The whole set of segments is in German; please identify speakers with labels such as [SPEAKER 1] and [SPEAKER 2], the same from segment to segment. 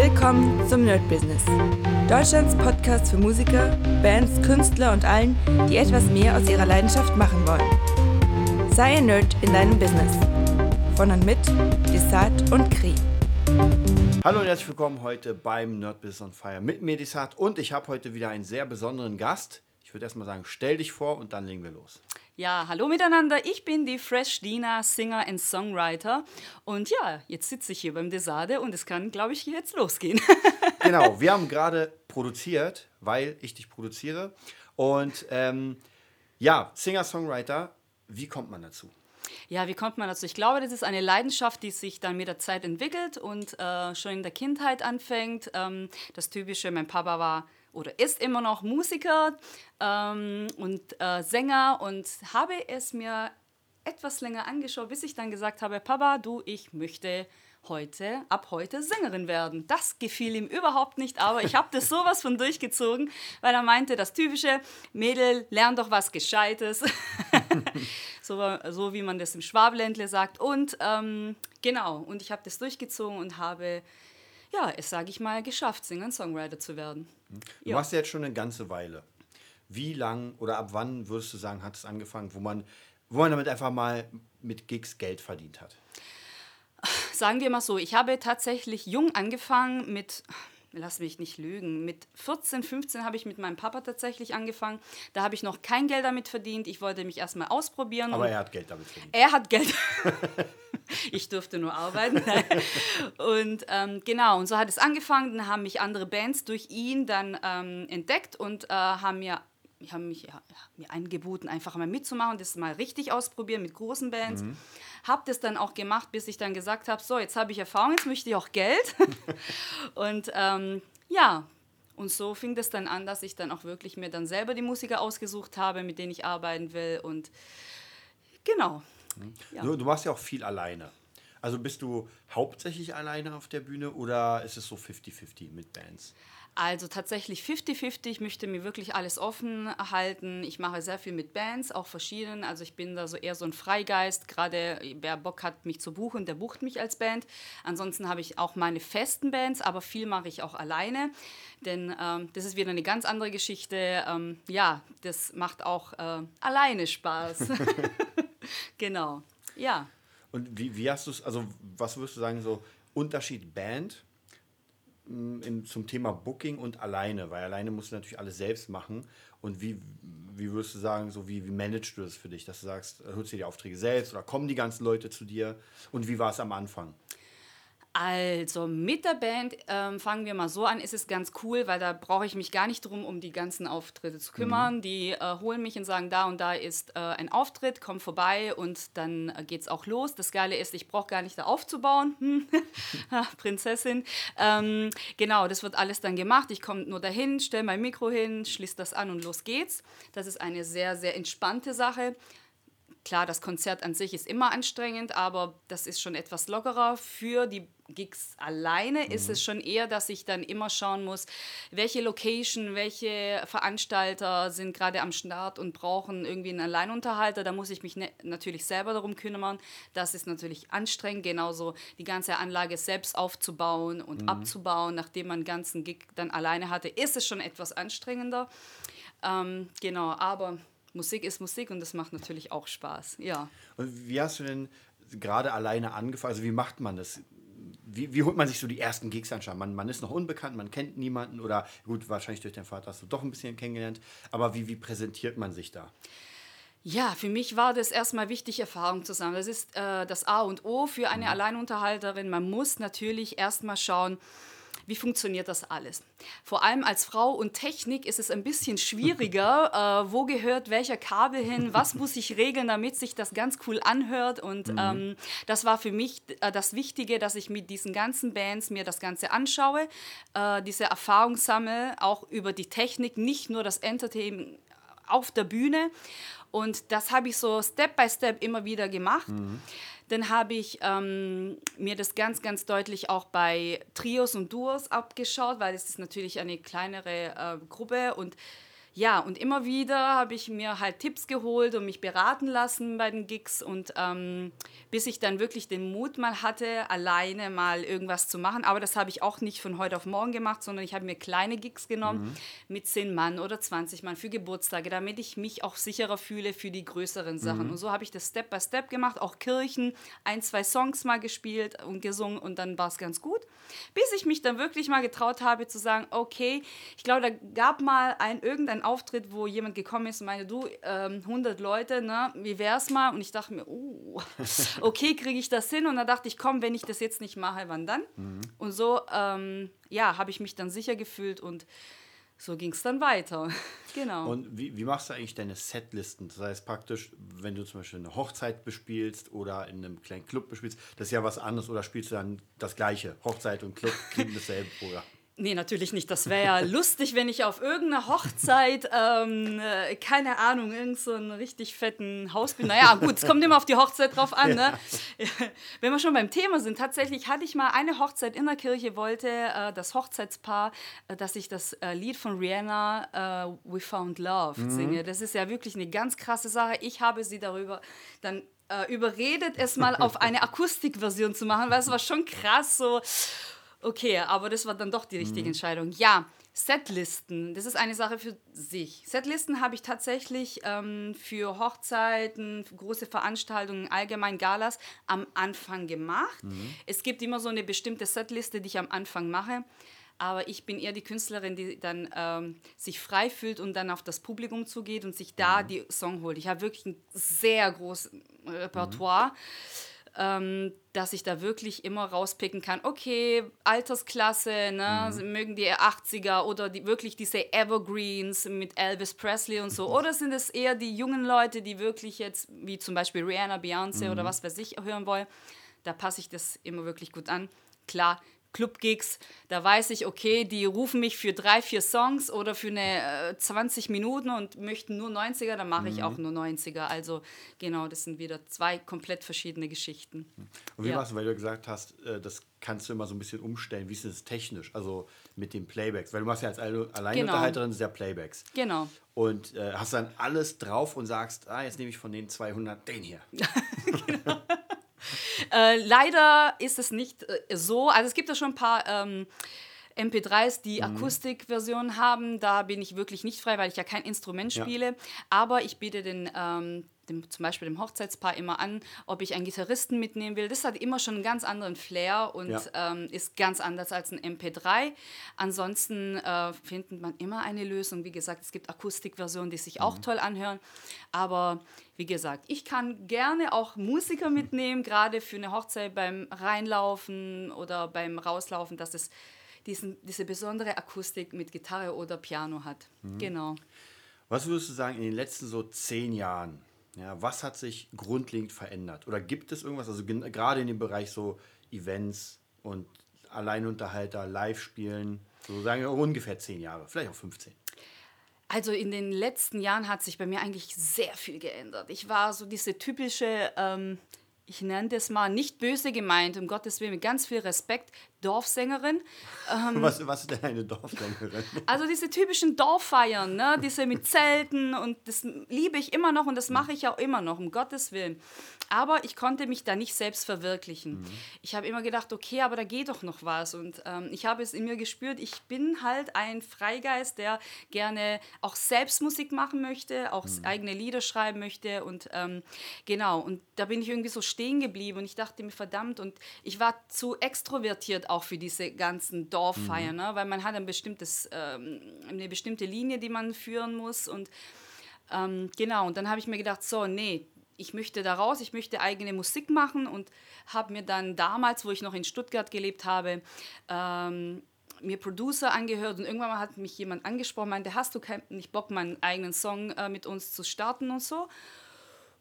[SPEAKER 1] Willkommen zum Nerd Business. Deutschlands Podcast für Musiker, Bands, Künstler und allen, die etwas mehr aus ihrer Leidenschaft machen wollen. Sei ein Nerd in deinem Business. Von und mit Desart und Kri.
[SPEAKER 2] Hallo und herzlich willkommen heute beim Nerd Business on Fire mit mir, Desart. Und ich habe heute wieder einen sehr besonderen Gast. Ich würde erstmal sagen, stell dich vor und dann legen wir los.
[SPEAKER 3] Ja, hallo miteinander. Ich bin die Fresh Dina, Singer und Songwriter. Und ja, jetzt sitze ich hier beim Desade und es kann, glaube ich, jetzt losgehen.
[SPEAKER 2] genau, wir haben gerade produziert, weil ich dich produziere. Und ähm, ja, Singer, Songwriter, wie kommt man dazu?
[SPEAKER 3] Ja, wie kommt man dazu? Ich glaube, das ist eine Leidenschaft, die sich dann mit der Zeit entwickelt und äh, schon in der Kindheit anfängt. Ähm, das Typische, mein Papa war oder ist immer noch Musiker ähm, und äh, Sänger und habe es mir etwas länger angeschaut, bis ich dann gesagt habe, Papa, du, ich möchte heute, ab heute Sängerin werden. Das gefiel ihm überhaupt nicht, aber ich habe das sowas von durchgezogen, weil er meinte, das typische Mädel, lern doch was Gescheites. so, so wie man das im Schwabeländle sagt. Und ähm, genau, und ich habe das durchgezogen und habe ja, es sage ich mal, geschafft, Singer-Songwriter zu werden.
[SPEAKER 2] Du ja. machst ja jetzt schon eine ganze Weile. Wie lang oder ab wann würdest du sagen, hat es angefangen, wo man, wo man damit einfach mal mit Gigs Geld verdient hat?
[SPEAKER 3] Sagen wir mal so, ich habe tatsächlich jung angefangen mit lass mich nicht lügen, mit 14, 15 habe ich mit meinem Papa tatsächlich angefangen. Da habe ich noch kein Geld damit verdient. Ich wollte mich erstmal ausprobieren.
[SPEAKER 2] Aber er hat Geld damit verdient.
[SPEAKER 3] Er hat Geld. ich durfte nur arbeiten. und ähm, genau, und so hat es angefangen. Dann haben mich andere Bands durch ihn dann ähm, entdeckt und äh, haben mir haben mich ja, mir angeboten, einfach mal mitzumachen, das mal richtig ausprobieren mit großen Bands. Mhm. Habe das dann auch gemacht, bis ich dann gesagt habe, so, jetzt habe ich Erfahrung, jetzt möchte ich auch Geld. und ähm, ja, und so fing das dann an, dass ich dann auch wirklich mir dann selber die Musiker ausgesucht habe, mit denen ich arbeiten will. Und genau.
[SPEAKER 2] Mhm. Ja. Du, du machst ja auch viel alleine. Also bist du hauptsächlich alleine auf der Bühne oder ist es so 50-50 mit Bands?
[SPEAKER 3] Also tatsächlich 50-50. Ich möchte mir wirklich alles offen halten. Ich mache sehr viel mit Bands, auch verschiedenen. Also ich bin da so eher so ein Freigeist. Gerade wer Bock hat, mich zu buchen, der bucht mich als Band. Ansonsten habe ich auch meine festen Bands, aber viel mache ich auch alleine. Denn ähm, das ist wieder eine ganz andere Geschichte. Ähm, ja, das macht auch äh, alleine Spaß. genau, ja.
[SPEAKER 2] Und wie, wie hast du es, also was würdest du sagen, so Unterschied Band im, zum Thema Booking und alleine, weil alleine musst du natürlich alles selbst machen. Und wie, wie würdest du sagen, so wie, wie managst du das für dich, dass du sagst, hörst du die Aufträge selbst oder kommen die ganzen Leute zu dir? Und wie war es am Anfang?
[SPEAKER 3] Also mit der Band ähm, fangen wir mal so an, ist es ganz cool, weil da brauche ich mich gar nicht drum, um die ganzen Auftritte zu kümmern. Mhm. Die äh, holen mich und sagen, da und da ist äh, ein Auftritt, komm vorbei und dann äh, es auch los. Das Geile ist, ich brauche gar nicht da aufzubauen. Hm. Prinzessin. Ähm, genau, das wird alles dann gemacht. Ich komme nur dahin, stelle mein Mikro hin, schließe das an und los geht's. Das ist eine sehr, sehr entspannte Sache. Klar, das Konzert an sich ist immer anstrengend, aber das ist schon etwas lockerer. Für die Gigs alleine mhm. ist es schon eher, dass ich dann immer schauen muss, welche Location, welche Veranstalter sind gerade am Start und brauchen irgendwie einen Alleinunterhalter. Da muss ich mich ne natürlich selber darum kümmern. Das ist natürlich anstrengend, genauso die ganze Anlage selbst aufzubauen und mhm. abzubauen, nachdem man einen ganzen Gig dann alleine hatte, ist es schon etwas anstrengender. Ähm, genau, aber Musik ist Musik und das macht natürlich auch Spaß, ja.
[SPEAKER 2] Und wie hast du denn gerade alleine angefangen? Also wie macht man das? Wie, wie holt man sich so die ersten Gigs an? Man, man ist noch unbekannt, man kennt niemanden oder gut, wahrscheinlich durch deinen Vater hast du doch ein bisschen kennengelernt, aber wie, wie präsentiert man sich da?
[SPEAKER 3] Ja, für mich war das erstmal wichtig, Erfahrung zu sammeln. Das ist äh, das A und O für eine mhm. Alleinunterhalterin. Man muss natürlich erstmal schauen, wie funktioniert das alles? Vor allem als Frau und Technik ist es ein bisschen schwieriger. äh, wo gehört welcher Kabel hin? Was muss ich regeln, damit sich das ganz cool anhört? Und mhm. ähm, das war für mich äh, das Wichtige, dass ich mit diesen ganzen Bands mir das Ganze anschaue, äh, diese Erfahrung sammle, auch über die Technik, nicht nur das Entertainment auf der Bühne. Und das habe ich so Step by Step immer wieder gemacht. Mhm. Dann habe ich ähm, mir das ganz, ganz deutlich auch bei Trios und Duos abgeschaut, weil es ist natürlich eine kleinere äh, Gruppe und ja, und immer wieder habe ich mir halt Tipps geholt und mich beraten lassen bei den Gigs und ähm, bis ich dann wirklich den Mut mal hatte, alleine mal irgendwas zu machen. Aber das habe ich auch nicht von heute auf morgen gemacht, sondern ich habe mir kleine Gigs genommen mhm. mit 10 Mann oder 20 Mann für Geburtstage, damit ich mich auch sicherer fühle für die größeren Sachen. Mhm. Und so habe ich das Step by Step gemacht, auch Kirchen, ein, zwei Songs mal gespielt und gesungen und dann war es ganz gut. Bis ich mich dann wirklich mal getraut habe zu sagen, okay, ich glaube, da gab mal ein irgendein Auftritt, wo jemand gekommen ist und meinte, du, ähm, 100 Leute, ne, wie wär's mal? Und ich dachte mir, oh, okay, kriege ich das hin? Und dann dachte ich, komm, wenn ich das jetzt nicht mache, wann dann? Mhm. Und so, ähm, ja, habe ich mich dann sicher gefühlt und so ging es dann weiter. genau.
[SPEAKER 2] Und wie, wie machst du eigentlich deine Setlisten? Das heißt praktisch, wenn du zum Beispiel eine Hochzeit bespielst oder in einem kleinen Club bespielst, das ist ja was anderes oder spielst du dann das gleiche? Hochzeit und Club kriegen dasselbe Programm.
[SPEAKER 3] Nee, natürlich nicht. Das wäre ja lustig, wenn ich auf irgendeiner Hochzeit, ähm, äh, keine Ahnung, irgend so einen richtig fetten Haus bin. Naja, gut, es kommt immer auf die Hochzeit drauf an. Ne? Wenn wir schon beim Thema sind, tatsächlich hatte ich mal eine Hochzeit in der Kirche, wollte äh, das Hochzeitspaar, äh, dass ich das äh, Lied von Rihanna, äh, We Found Love, mhm. singe. Das ist ja wirklich eine ganz krasse Sache. Ich habe sie darüber dann äh, überredet, es mal auf eine Akustikversion zu machen, weil es war schon krass so Okay, aber das war dann doch die richtige mhm. Entscheidung. Ja, Setlisten, das ist eine Sache für sich. Setlisten habe ich tatsächlich ähm, für Hochzeiten, für große Veranstaltungen, allgemein Galas am Anfang gemacht. Mhm. Es gibt immer so eine bestimmte Setliste, die ich am Anfang mache. Aber ich bin eher die Künstlerin, die dann ähm, sich frei fühlt und dann auf das Publikum zugeht und sich da mhm. die Song holt. Ich habe wirklich ein sehr großes Repertoire. Mhm ähm, dass ich da wirklich immer rauspicken kann, okay, Altersklasse, ne, mhm. mögen die 80er oder die, wirklich diese Evergreens mit Elvis Presley und so, oder sind es eher die jungen Leute, die wirklich jetzt, wie zum Beispiel Rihanna, Beyoncé mhm. oder was weiß ich, hören wollen, da passe ich das immer wirklich gut an. Klar, Club-Gigs, da weiß ich, okay, die rufen mich für drei, vier Songs oder für eine äh, 20 Minuten und möchten nur 90er, dann mache ich mhm. auch nur 90er. Also genau, das sind wieder zwei komplett verschiedene Geschichten.
[SPEAKER 2] Und wie ja. machst du, weil du gesagt hast, äh, das kannst du immer so ein bisschen umstellen, wie ist es technisch, also mit den Playbacks, weil du machst ja als Alleinunterhalterin genau. sehr Playbacks.
[SPEAKER 3] Genau.
[SPEAKER 2] Und äh, hast dann alles drauf und sagst, ah, jetzt nehme ich von den 200 den hier. genau.
[SPEAKER 3] Äh, leider ist es nicht äh, so. Also es gibt ja schon ein paar ähm, MP3s, die mhm. Akustikversionen haben. Da bin ich wirklich nicht frei, weil ich ja kein Instrument spiele. Ja. Aber ich biete den ähm, dem, zum Beispiel dem Hochzeitspaar immer an, ob ich einen Gitarristen mitnehmen will. Das hat immer schon einen ganz anderen Flair und ja. ähm, ist ganz anders als ein MP3. Ansonsten äh, findet man immer eine Lösung. Wie gesagt, es gibt Akustikversionen, die sich mhm. auch toll anhören. Aber wie gesagt, ich kann gerne auch Musiker mitnehmen, gerade für eine Hochzeit beim Reinlaufen oder beim Rauslaufen, dass es diesen, diese besondere Akustik mit Gitarre oder Piano hat. Mhm. Genau.
[SPEAKER 2] Was würdest du sagen, in den letzten so zehn Jahren, ja, was hat sich grundlegend verändert? Oder gibt es irgendwas, also gerade in dem Bereich so Events und Alleinunterhalter, Live-Spielen, so sagen wir ungefähr zehn Jahre, vielleicht auch 15?
[SPEAKER 3] Also in den letzten Jahren hat sich bei mir eigentlich sehr viel geändert. Ich war so diese typische, ähm, ich nenne das mal nicht böse gemeint, um Gottes Willen, mit ganz viel Respekt, Dorfsängerin.
[SPEAKER 2] Ähm, was, was ist denn eine Dorfsängerin?
[SPEAKER 3] Also diese typischen Dorffeiern, ne? diese mit Zelten und das liebe ich immer noch und das mache ich auch immer noch, um Gottes Willen. Aber ich konnte mich da nicht selbst verwirklichen. Mhm. Ich habe immer gedacht, okay, aber da geht doch noch was. Und ähm, ich habe es in mir gespürt, ich bin halt ein Freigeist, der gerne auch selbst Musik machen möchte, auch mhm. eigene Lieder schreiben möchte. Und ähm, genau, und da bin ich irgendwie so stehen geblieben und ich dachte mir, verdammt, und ich war zu extrovertiert auch für diese ganzen Dorffeiern, mhm. ne? weil man hat ein bestimmtes, ähm, eine bestimmte Linie, die man führen muss und ähm, genau, und dann habe ich mir gedacht, so, nee, ich möchte da raus, ich möchte eigene Musik machen und habe mir dann damals, wo ich noch in Stuttgart gelebt habe, ähm, mir Producer angehört und irgendwann mal hat mich jemand angesprochen, meinte, hast du kein, nicht Bock, meinen eigenen Song äh, mit uns zu starten und so.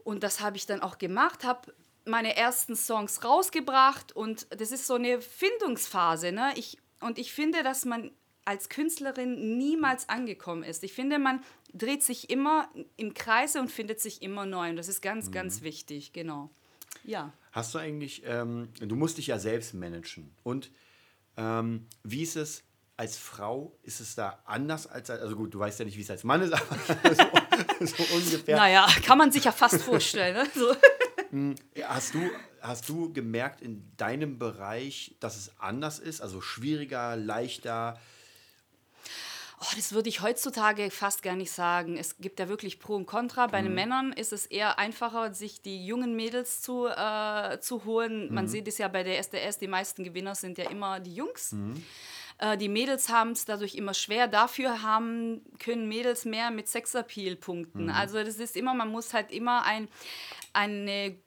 [SPEAKER 3] Und das habe ich dann auch gemacht, habe meine ersten Songs rausgebracht und das ist so eine Findungsphase. Ne? Ich, und ich finde, dass man als Künstlerin niemals angekommen ist. Ich finde, man dreht sich immer im Kreise und findet sich immer neu. Und das ist ganz, mhm. ganz wichtig, genau. Ja.
[SPEAKER 2] Hast du eigentlich, ähm, du musst dich ja selbst managen. Und ähm, wie ist es, als Frau ist es da anders als, also gut, du weißt ja nicht, wie es als Mann ist, aber so, so ungefähr.
[SPEAKER 3] Naja, kann man sich ja fast vorstellen. Ne? So.
[SPEAKER 2] Hast du, hast du gemerkt in deinem Bereich, dass es anders ist? Also schwieriger, leichter?
[SPEAKER 3] Oh, das würde ich heutzutage fast gar nicht sagen. Es gibt ja wirklich Pro und Contra. Bei den Männern ist es eher einfacher, sich die jungen Mädels zu, äh, zu holen. Man sieht es ja bei der SDS, die meisten Gewinner sind ja immer die Jungs. Äh, die Mädels haben es dadurch immer schwer. Dafür haben, können Mädels mehr mit Sexappeal punkten. Also das ist immer, man muss halt immer ein, eine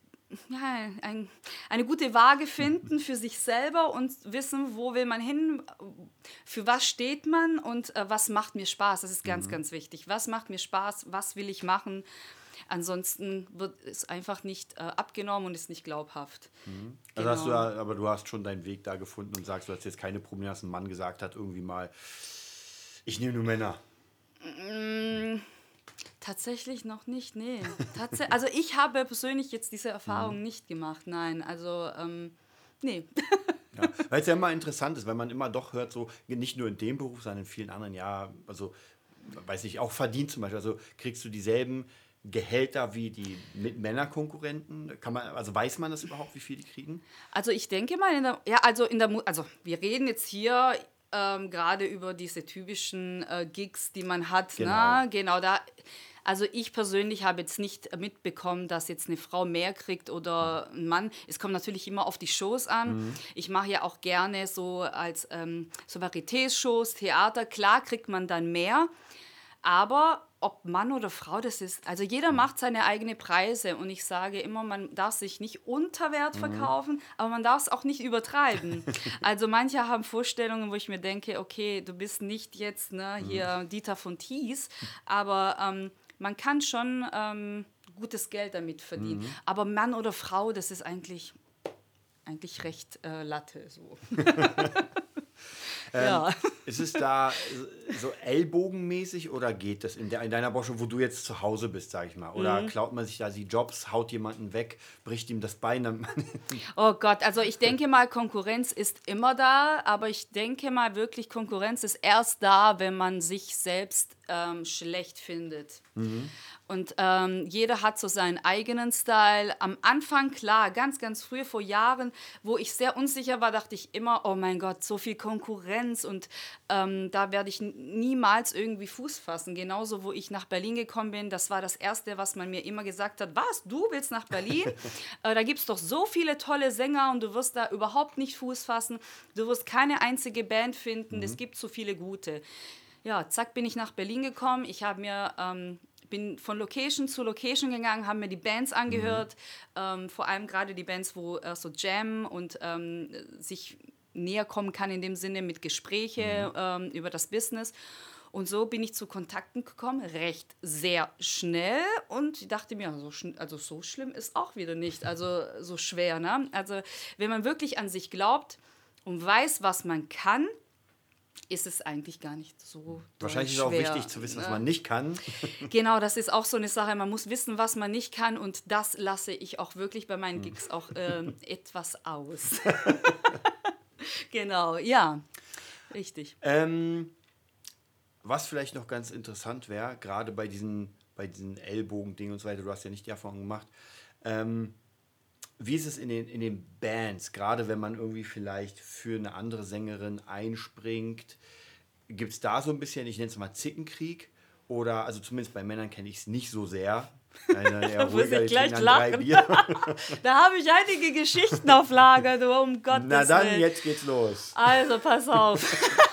[SPEAKER 3] ja, ein, eine gute Waage finden für sich selber und wissen, wo will man hin, für was steht man und äh, was macht mir Spaß. Das ist ganz, ganz wichtig. Was macht mir Spaß, was will ich machen? Ansonsten wird es einfach nicht äh, abgenommen und ist nicht glaubhaft.
[SPEAKER 2] Also hast du,
[SPEAKER 3] Genau.
[SPEAKER 2] ja- aber du hast schon deinen Weg da gefunden und sagst, du hast jetzt keine Probleme, dass ein Mann gesagt hat, irgendwie mal, ich nehme nur Männer.
[SPEAKER 3] Tatsächlich noch nicht, nee. Tats also ich habe persönlich jetzt diese Erfahrung nicht gemacht, nein. Also, ähm, nee.
[SPEAKER 2] Ja, weil es ja immer interessant ist, weil man immer doch hört, so nicht nur in dem Beruf, sondern in vielen anderen, ja, also weiß ich, auch verdient zum Beispiel. Also kriegst du dieselben Gehälter wie die mit Männerkonkurrenten? Kann man, also weiß man das überhaupt, wie viel die kriegen?
[SPEAKER 3] Also ich denke mal, in der, ja, also in der, also wir reden jetzt hier ähm, gerade über diese typischen äh, Gigs, die man hat.
[SPEAKER 2] Genau.
[SPEAKER 3] Ne? Genau da. Also ich persönlich habe jetzt nicht mitbekommen, dass jetzt eine Frau mehr kriegt oder ein Mann. Es kommt natürlich immer auf die Shows an. Ich mache ja auch gerne so als ähm, so Varietés-Shows, Theater. Klar kriegt man dann mehr. Aber ob Mann oder Frau das ist, also jeder macht seine eigenen Preise und ich sage immer, man darf sich nicht unter Wert verkaufen, aber man darf es auch nicht übertreiben. also manche haben Vorstellungen, wo ich mir denke, okay, du bist nicht jetzt ne, hier Dieter von Thies, aber ähm, man kann schon ähm, gutes Geld damit verdienen. Aber Mann oder Frau, das ist eigentlich, eigentlich recht äh, Latte so. ja.
[SPEAKER 2] Ist es da so ellbogenmäßig oder geht das in, der, in deiner Branche, wo du jetzt zu Hause bist, sag ich mal? Oder klaut man sich da die Jobs, haut jemanden weg, bricht ihm das Bein?
[SPEAKER 3] Oh Gott, also ich denke mal, Konkurrenz ist immer da, aber ich denke mal wirklich, Konkurrenz ist erst da, wenn man sich selbst ähm, schlecht findet. Und ähm, jeder hat so seinen eigenen Style. Am Anfang, klar, ganz, ganz früh vor Jahren, wo ich sehr unsicher war, dachte ich immer, oh mein Gott, so viel Konkurrenz und ähm, da werde ich niemals irgendwie Fuß fassen. Genauso, wo ich nach Berlin gekommen bin, das war das Erste, was man mir immer gesagt hat, was, du willst nach Berlin? äh, da gibt es doch so viele tolle Sänger und du wirst da überhaupt nicht Fuß fassen. Du wirst keine einzige Band finden, es gibt so viele gute. Ja, zack, bin ich nach Berlin gekommen. Ich habe mir ähm, bin von Location zu Location gegangen, haben mir die Bands angehört, ähm, vor allem gerade die Bands, wo äh, so Jam und ähm, sich näher kommen kann in dem Sinne mit Gespräche ähm, über das Business. Und so bin ich zu Kontakten gekommen, recht sehr schnell. Und ich dachte mir, so, also so schlimm ist auch wieder nicht, also so schwer. Ne? Also wenn man wirklich an sich glaubt und weiß, was man kann, ist es eigentlich gar nicht so
[SPEAKER 2] Wahrscheinlich ist es auch wichtig zu wissen, was man nicht kann.
[SPEAKER 3] Genau, das ist auch so eine Sache. Man muss wissen, was man nicht kann und das lasse ich auch wirklich bei
[SPEAKER 2] Hm.
[SPEAKER 3] meinen Gigs auch ähm, etwas aus. genau, ja, richtig.
[SPEAKER 2] Ähm, was vielleicht noch ganz interessant wäre, gerade bei diesen, bei diesen Ellbogen-Dingen und so weiter, du hast ja nicht die Erfahrung gemacht. Ähm, wie ist es in den, in den Bands, gerade wenn man irgendwie vielleicht für eine andere Sängerin einspringt? Gibt es da so ein bisschen, ich nenne es mal Zickenkrieg? Oder, also zumindest bei Männern kenne ich es nicht so sehr. Eher
[SPEAKER 3] muss ich gleich lachen. Da habe ich einige Geschichten auf Lager, du, um Gottes
[SPEAKER 2] Na dann,
[SPEAKER 3] Willen.
[SPEAKER 2] jetzt geht's los.
[SPEAKER 3] Also, pass auf.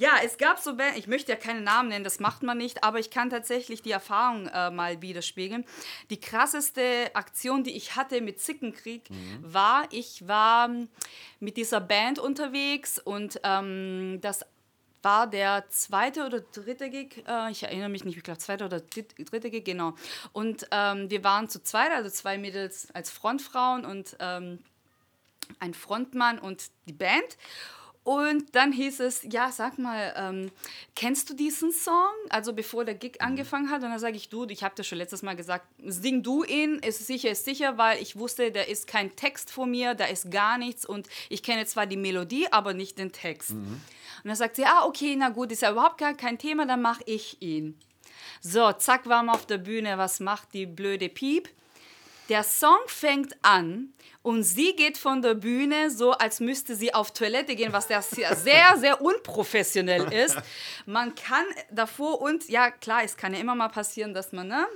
[SPEAKER 3] ja, es gab so Bands, ich möchte ja keine Namen nennen, das macht man nicht, aber ich kann tatsächlich die Erfahrung äh, mal widerspiegeln. Die krasseste Aktion, die ich hatte mit Zickenkrieg, war, ich war mit dieser Band unterwegs und ähm, das war der zweite oder dritte Gig, äh, ich erinnere mich nicht, ich glaube zweite oder dritt- dritte Gig, genau. Und ähm, wir waren zu zweit, also zwei Mädels als Frontfrauen und ähm, ein Frontmann und die Band. Und dann hieß es, ja, sag mal, ähm, kennst du diesen Song? Also bevor der Gig angefangen hat. Und dann sage ich, du, ich habe dir schon letztes Mal gesagt, sing du ihn, ist sicher, ist sicher, weil ich wusste, da ist kein Text vor mir, da ist gar nichts. Und ich kenne zwar die Melodie, aber nicht den Text. Und dann sagt sie, ah, okay, na gut, ist ja überhaupt gar kein Thema, dann mache ich ihn. So, zack, waren wir auf der Bühne. Was macht die blöde Piep? Der Song fängt an und sie geht von der Bühne so, als müsste sie auf Toilette gehen, was sehr, sehr, sehr unprofessionell ist. Man kann davor und, ja klar, es kann ja immer mal passieren, dass man, ne?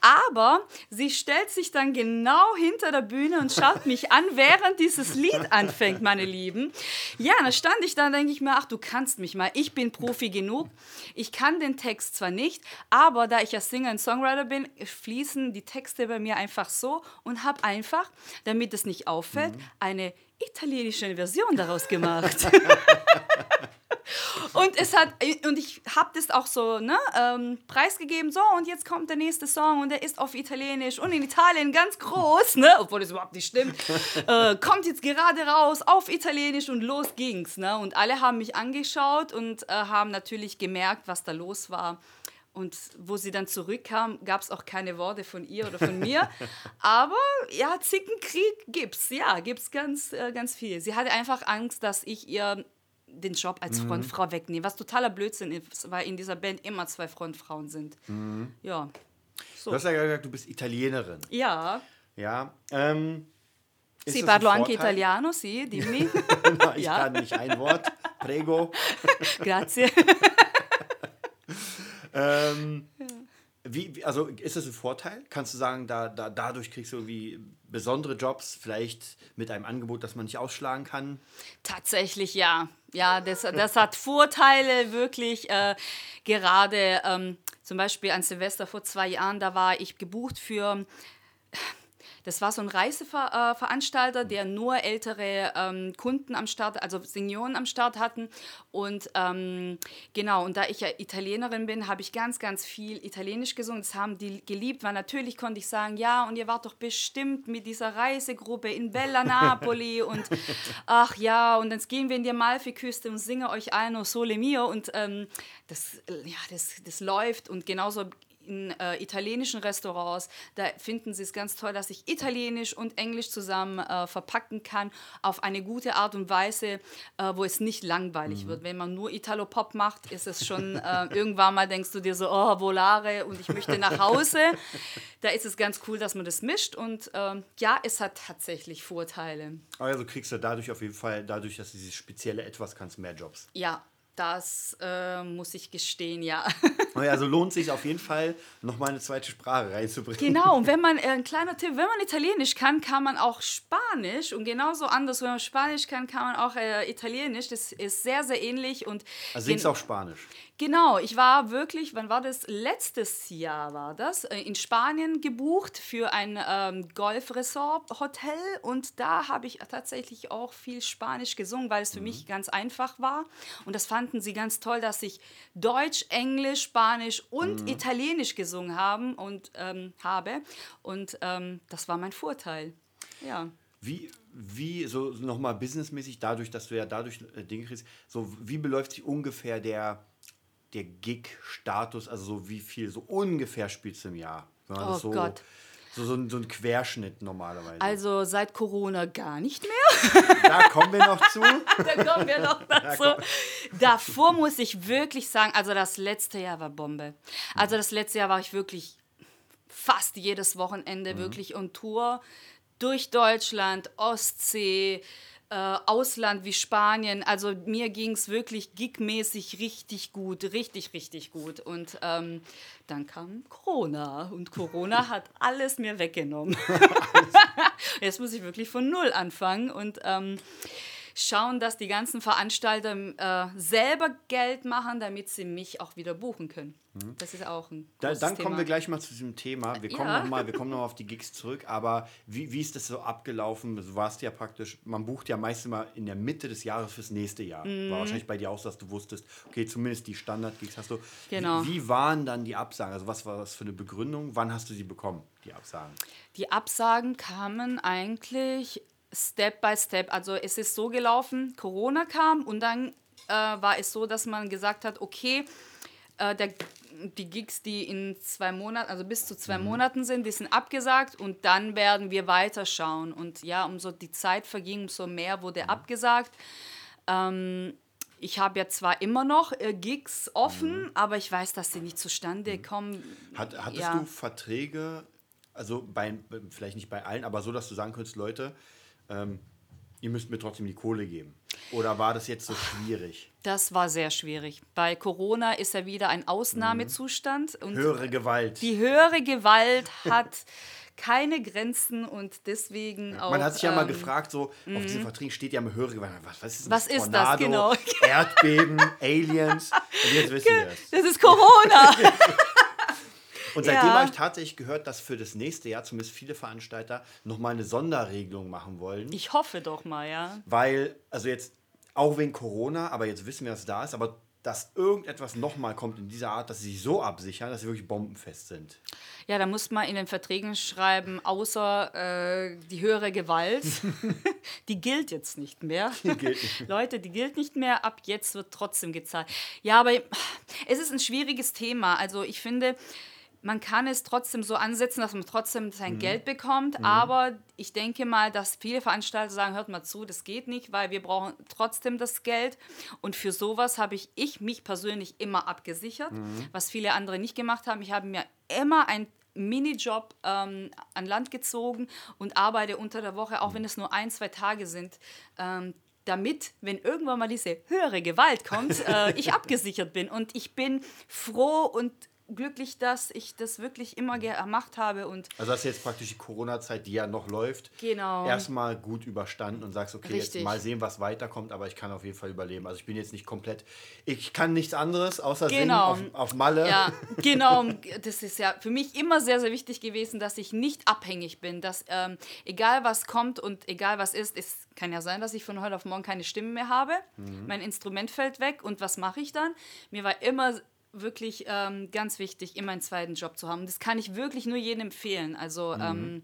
[SPEAKER 3] Aber sie stellt sich dann genau hinter der Bühne und schaut mich an, während dieses Lied anfängt, meine Lieben. Ja, da stand ich da, denke ich mir, ach, du kannst mich mal. Ich bin Profi genug. Ich kann den Text zwar nicht, aber da ich ja Singer und Songwriter bin, fließen die Texte bei mir einfach so und habe einfach, damit es nicht auffällt, eine italienische Version daraus gemacht. und es hat und ich habe das auch so ne, ähm, preisgegeben so und jetzt kommt der nächste Song und der ist auf Italienisch und in Italien ganz groß ne obwohl das überhaupt nicht stimmt äh, kommt jetzt gerade raus auf Italienisch und los ging's ne. Und alle haben mich angeschaut und äh, haben natürlich gemerkt was da los war und wo sie dann zurückkam, gab es auch keine Worte von ihr oder von mir. Aber ja, Zickenkrieg gibt's. Ja, gibt's ganz, äh, ganz viel. Sie hatte einfach Angst, dass ich ihr den Job als Frontfrau wegnehme. Was totaler Blödsinn ist, weil in dieser Band immer zwei Frontfrauen sind. Ja. So.
[SPEAKER 2] Du hast ja gesagt, du bist Italienerin.
[SPEAKER 3] Ja.
[SPEAKER 2] Ja. Ähm,
[SPEAKER 3] Si parlo anche italiano, sì, dimmi.
[SPEAKER 2] ich
[SPEAKER 3] Ja.
[SPEAKER 2] kann nicht ein Wort. Prego.
[SPEAKER 3] Grazie.
[SPEAKER 2] Ähm, wie, wie- also ist das ein Vorteil? Kannst du sagen, da, da, dadurch kriegst du irgendwie besondere Jobs, vielleicht mit einem Angebot, das man nicht ausschlagen kann?
[SPEAKER 3] Tatsächlich ja. Ja, das, das hat Vorteile wirklich. Äh, gerade ähm, zum Beispiel an Silvester vor zwei Jahren, da war ich gebucht für. Das war so ein Reiseveranstalter, der nur ältere ähm, Kunden am Start, also Senioren am Start hatten. Und ähm, genau, und da ich ja Italienerin bin, habe ich ganz, ganz viel Italienisch gesungen. Das haben die geliebt, weil natürlich konnte ich sagen, ja, und ihr wart doch bestimmt mit dieser Reisegruppe in Bella Napoli und ach ja, und jetzt gehen wir in die Amalfiküste und singen euch Alno Sole Mio und ähm, das, ja, das, das läuft und genauso in äh, italienischen Restaurants, da finden sie es ganz toll, dass ich Italienisch und Englisch zusammen äh, verpacken kann auf eine gute Art und Weise, äh, wo es nicht langweilig wird. Wenn man nur Italo-Pop macht, ist es schon äh, irgendwann mal denkst du dir so, oh, Volare und ich möchte nach Hause. da ist es ganz cool, dass man das mischt und ähm, ja, es hat tatsächlich Vorteile.
[SPEAKER 2] Also kriegst du dadurch auf jeden Fall, dadurch, dass du dieses spezielle Etwas kannst, mehr Jobs.
[SPEAKER 3] Ja, das äh, muss ich gestehen, ja.
[SPEAKER 2] Naja, Also lohnt sich auf jeden Fall, nochmal eine zweite Sprache reinzubringen.
[SPEAKER 3] Genau, und wenn man, äh, ein kleiner Tipp, wenn man Italienisch kann, kann man auch Spanisch und genauso anders, wenn man Spanisch kann, kann man auch äh, Italienisch. Das ist sehr, sehr ähnlich und
[SPEAKER 2] Also singst auch Spanisch.
[SPEAKER 3] Genau, ich war wirklich, wann war das? Letztes Jahr war das, äh, in Spanien gebucht für ein ähm, Golf-Resort-Hotel und da habe ich tatsächlich auch viel Spanisch gesungen, weil es für mich ganz einfach war. Und das fanden sie ganz toll, dass ich Deutsch, Englisch, Spanisch und Italienisch gesungen haben und, ähm, habe. Und ähm, das war mein Vorteil. Ja.
[SPEAKER 2] Wie, wie so nochmal businessmäßig, dadurch, dass du ja dadurch äh, Dinge kriegst, so wie beläuft sich ungefähr der, der Gig-Status, also so wie viel, so ungefähr spielst du im Jahr?
[SPEAKER 3] Oh
[SPEAKER 2] so,
[SPEAKER 3] Gott.
[SPEAKER 2] So, so, ein, so ein Querschnitt normalerweise.
[SPEAKER 3] Also seit Corona gar nicht mehr.
[SPEAKER 2] da kommen wir noch zu.
[SPEAKER 3] da kommen wir noch dazu. Davor muss ich wirklich sagen, also das letzte Jahr war Bombe. Also das letzte Jahr war ich wirklich fast jedes Wochenende wirklich on Tour durch Deutschland, Ostsee, äh, Ausland wie Spanien. Also mir ging es wirklich gigmäßig richtig gut, richtig, richtig gut. Und ähm, dann kam Corona und Corona hat alles mir weggenommen. Jetzt muss ich wirklich von Null anfangen und ähm, schauen, dass die ganzen Veranstalter äh, selber Geld machen, damit sie mich auch wieder buchen können. Das ist auch ein
[SPEAKER 2] Mhm. Da, dann
[SPEAKER 3] Thema.
[SPEAKER 2] kommen wir gleich mal zu diesem Thema. Wir kommen
[SPEAKER 3] Ja.
[SPEAKER 2] noch mal, wir kommen noch mal auf die Gigs zurück. Aber wie, wie ist das so abgelaufen? Du warst ja praktisch, man bucht ja meist immer in der Mitte des Jahres fürs nächste Jahr.
[SPEAKER 3] Mhm.
[SPEAKER 2] War wahrscheinlich bei dir auch so, dass du wusstest, okay, zumindest die Standard-Gigs hast du.
[SPEAKER 3] Genau.
[SPEAKER 2] Wie, wie waren dann die Absagen? Also was war das für eine Begründung? Wann hast du sie bekommen, die Absagen?
[SPEAKER 3] Die Absagen kamen eigentlich Step by Step. Also es ist so gelaufen, Corona kam und dann äh, war es so, dass man gesagt hat, okay, äh, der, die Gigs, die in zwei Monaten, also bis zu zwei mhm. Monaten sind, die sind abgesagt und dann werden wir weiterschauen. Und ja, umso die Zeit verging, umso mehr wurde mhm. abgesagt. Ähm, ich habe ja zwar immer noch äh, Gigs offen, mhm. aber ich weiß, dass sie nicht zustande mhm. kommen.
[SPEAKER 2] Hat, hattest ja. du Verträge, also bei, vielleicht nicht bei allen, aber so, dass du sagen könntest, Leute, ähm, ihr müsst mir trotzdem die Kohle geben? Oder war das jetzt so schwierig?
[SPEAKER 3] Das war sehr schwierig. Bei Corona ist ja wieder ein Ausnahmezustand.
[SPEAKER 2] Mhm. höhere Gewalt.
[SPEAKER 3] Die höhere Gewalt hat keine Grenzen und deswegen auch.
[SPEAKER 2] Man hat sich ja ähm, mal gefragt, so auf mhm. Verträgen steht ja mal höhere Gewalt. Was, was ist,
[SPEAKER 3] was ist das genau?
[SPEAKER 2] Erdbeben, Aliens. Und jetzt wissen wir es.
[SPEAKER 3] Das ist Corona.
[SPEAKER 2] Und seitdem ja. habe ich tatsächlich gehört, dass für das nächste Jahr zumindest viele Veranstalter nochmal eine Sonderregelung machen wollen.
[SPEAKER 3] Ich hoffe doch mal, ja.
[SPEAKER 2] Weil, also jetzt, auch wegen Corona, aber jetzt wissen wir, dass es da ist, aber dass irgendetwas nochmal kommt in dieser Art, dass sie sich so absichern, dass sie wirklich bombenfest sind.
[SPEAKER 3] Ja, da muss man in den Verträgen schreiben, außer äh, die höhere Gewalt, die gilt jetzt nicht mehr. Die gilt nicht Leute, die gilt nicht mehr, ab jetzt wird trotzdem gezahlt. Ja, aber es ist ein schwieriges Thema. Also ich finde, man kann es trotzdem so ansetzen, dass man trotzdem sein mhm. Geld bekommt. Mhm. Aber ich denke mal, dass viele Veranstalter sagen, hört mal zu, das geht nicht, weil wir brauchen trotzdem das Geld. Und für sowas habe ich, ich mich persönlich immer abgesichert, mhm. was viele andere nicht gemacht haben. Ich habe mir immer ein Minijob ähm, an Land gezogen und arbeite unter der Woche, auch wenn es nur ein, zwei Tage sind. Ähm, damit, wenn irgendwann mal diese höhere Gewalt kommt, äh, ich abgesichert bin. Und ich bin froh und glücklich, dass ich das wirklich immer gemacht habe. Und
[SPEAKER 2] also hast du jetzt praktisch die Corona-Zeit, die ja noch läuft,
[SPEAKER 3] genau.
[SPEAKER 2] erstmal gut überstanden und sagst, okay, Richtig. jetzt mal sehen, was weiterkommt, aber ich kann auf jeden Fall überleben. Also ich bin jetzt nicht komplett, ich kann nichts anderes außer genau. singen auf, auf Malle.
[SPEAKER 3] Ja, genau. Das ist ja für mich immer sehr, sehr wichtig gewesen, dass ich nicht abhängig bin, dass ähm, egal was kommt und egal was ist, es kann ja sein, dass ich von heute auf morgen keine Stimme mehr habe. Mhm. Mein Instrument fällt weg und was mache ich dann? Mir war immer wirklich ähm, ganz wichtig, immer einen zweiten Job zu haben. Das kann ich wirklich nur jedem empfehlen. Also mhm. ähm,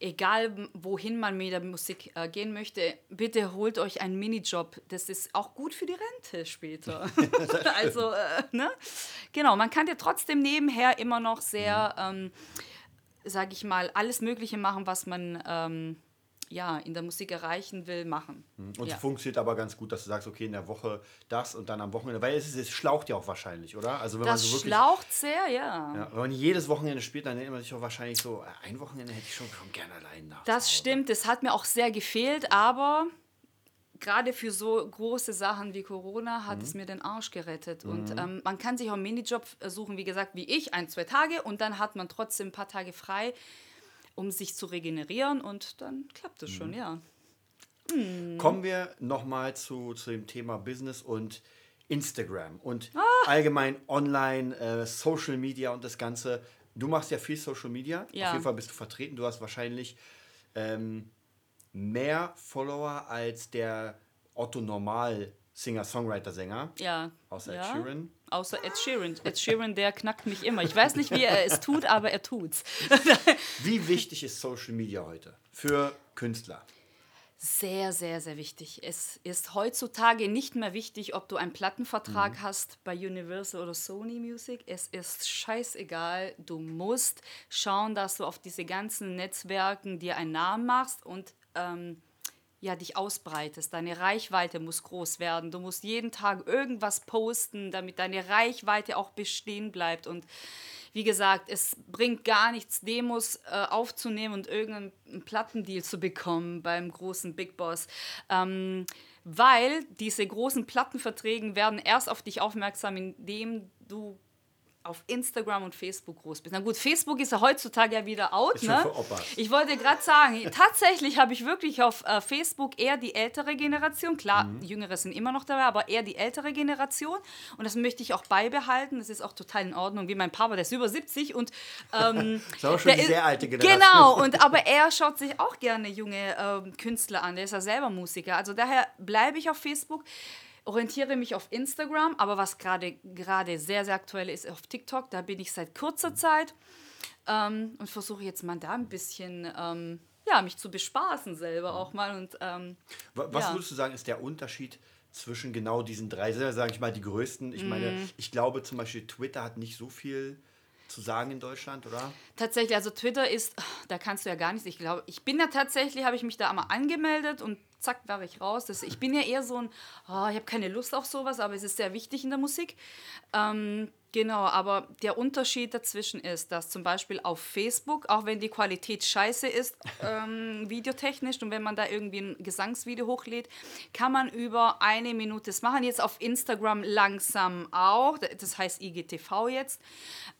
[SPEAKER 3] egal wohin man mit der Musik äh, gehen möchte, bitte holt euch einen Minijob. Das ist auch gut für die Rente später. also, äh, ne? Genau, man kann ja trotzdem nebenher immer noch sehr, mhm. ähm, sage ich mal, alles Mögliche machen, was man ähm, ja, in der Musik erreichen will, machen.
[SPEAKER 2] Hm. Und
[SPEAKER 3] ja.
[SPEAKER 2] es funktioniert aber ganz gut, dass du sagst, okay, in der Woche das und dann am Wochenende, weil es, es schlaucht ja auch wahrscheinlich, oder?
[SPEAKER 3] Also wenn das man so wirklich, schlaucht sehr, ja.
[SPEAKER 2] ja. Wenn man jedes Wochenende spielt, dann nennt man sich auch wahrscheinlich so, äh, ein Wochenende hätte ich schon, schon gerne allein nach.
[SPEAKER 3] Das stimmt, das hat mir auch sehr gefehlt, aber gerade für so große Sachen wie Corona hat mhm. es mir den Arsch gerettet. Mhm. Und ähm, man kann sich auch einen Minijob suchen, wie gesagt, wie ich, ein, zwei Tage und dann hat man trotzdem ein paar Tage frei um sich zu regenerieren und dann klappt es schon, mhm. ja.
[SPEAKER 2] Mhm. Kommen wir nochmal zu, zu dem Thema Business und Instagram und ah. allgemein online, äh, Social Media und das Ganze. Du machst ja viel Social Media. Ja. Auf jeden Fall bist du vertreten. Du hast wahrscheinlich ähm, mehr Follower als der Otto Normal Singer-Songwriter-Sänger.
[SPEAKER 3] Ja. Ja.
[SPEAKER 2] Ed Sheeran.
[SPEAKER 3] Außer Ed Sheeran. Ed Sheeran, der knackt mich immer. Ich weiß nicht, wie er es tut, aber er tut's.
[SPEAKER 2] wie wichtig ist Social Media heute für Künstler?
[SPEAKER 3] Sehr, sehr, sehr wichtig. Es ist heutzutage nicht mehr wichtig, ob du einen Plattenvertrag mhm. hast bei Universal oder Sony Music. Es ist scheißegal. Du musst schauen, dass du auf diese ganzen Netzwerken dir einen Namen machst und ähm, ja, dich ausbreitest. Deine Reichweite muss groß werden. Du musst jeden Tag irgendwas posten, damit deine Reichweite auch bestehen bleibt. Und wie gesagt, es bringt gar nichts, Demos äh, aufzunehmen und irgendeinen Plattendeal zu bekommen beim großen Big Boss. Ähm, weil diese großen Plattenverträge werden erst auf dich aufmerksam, indem du auf Instagram und Facebook groß bist. Na gut, Facebook ist ja heutzutage ja wieder out. Ist ne? Ich wollte gerade sagen, tatsächlich habe ich wirklich auf äh, Facebook eher die ältere Generation. Klar, mhm. Jüngere sind immer noch dabei, aber eher die ältere Generation. Und das möchte ich auch beibehalten. Das ist auch total in Ordnung. Wie mein Papa, der ist über 70 und ähm,
[SPEAKER 2] das ist auch schon eine sehr alte Generation.
[SPEAKER 3] Genau, und aber er schaut sich auch gerne junge ähm, Künstler an. Der ist ja selber Musiker. Also daher bleibe ich auf Facebook orientiere mich auf Instagram, aber was gerade gerade sehr, sehr aktuell ist, auf TikTok. Da bin ich seit kurzer Zeit ähm, und versuche jetzt mal da ein bisschen ähm, ja, mich zu bespaßen selber auch mal. Und, ähm,
[SPEAKER 2] Wa- Was
[SPEAKER 3] ja.
[SPEAKER 2] würdest du sagen, ist der Unterschied zwischen genau diesen drei, sage ich mal, die größten? Ich meine,
[SPEAKER 3] Mhm.
[SPEAKER 2] ich glaube zum Beispiel, Twitter hat nicht so viel zu sagen in Deutschland, oder?
[SPEAKER 3] Tatsächlich, also Twitter ist, da kannst du ja gar nichts. Ich glaube, ich bin da tatsächlich, habe ich mich da einmal angemeldet und zack, war ich raus. Das, ich bin ja eher so ein, oh, ich habe keine Lust auf sowas, aber es ist sehr wichtig in der Musik. Ähm, genau, aber der Unterschied dazwischen ist, dass zum Beispiel auf Facebook, auch wenn die Qualität scheiße ist, ähm, videotechnisch, und wenn man da irgendwie ein Gesangsvideo hochlädt, kann man über eine Minute das machen. Jetzt auf Instagram langsam auch, das heißt IGTV jetzt.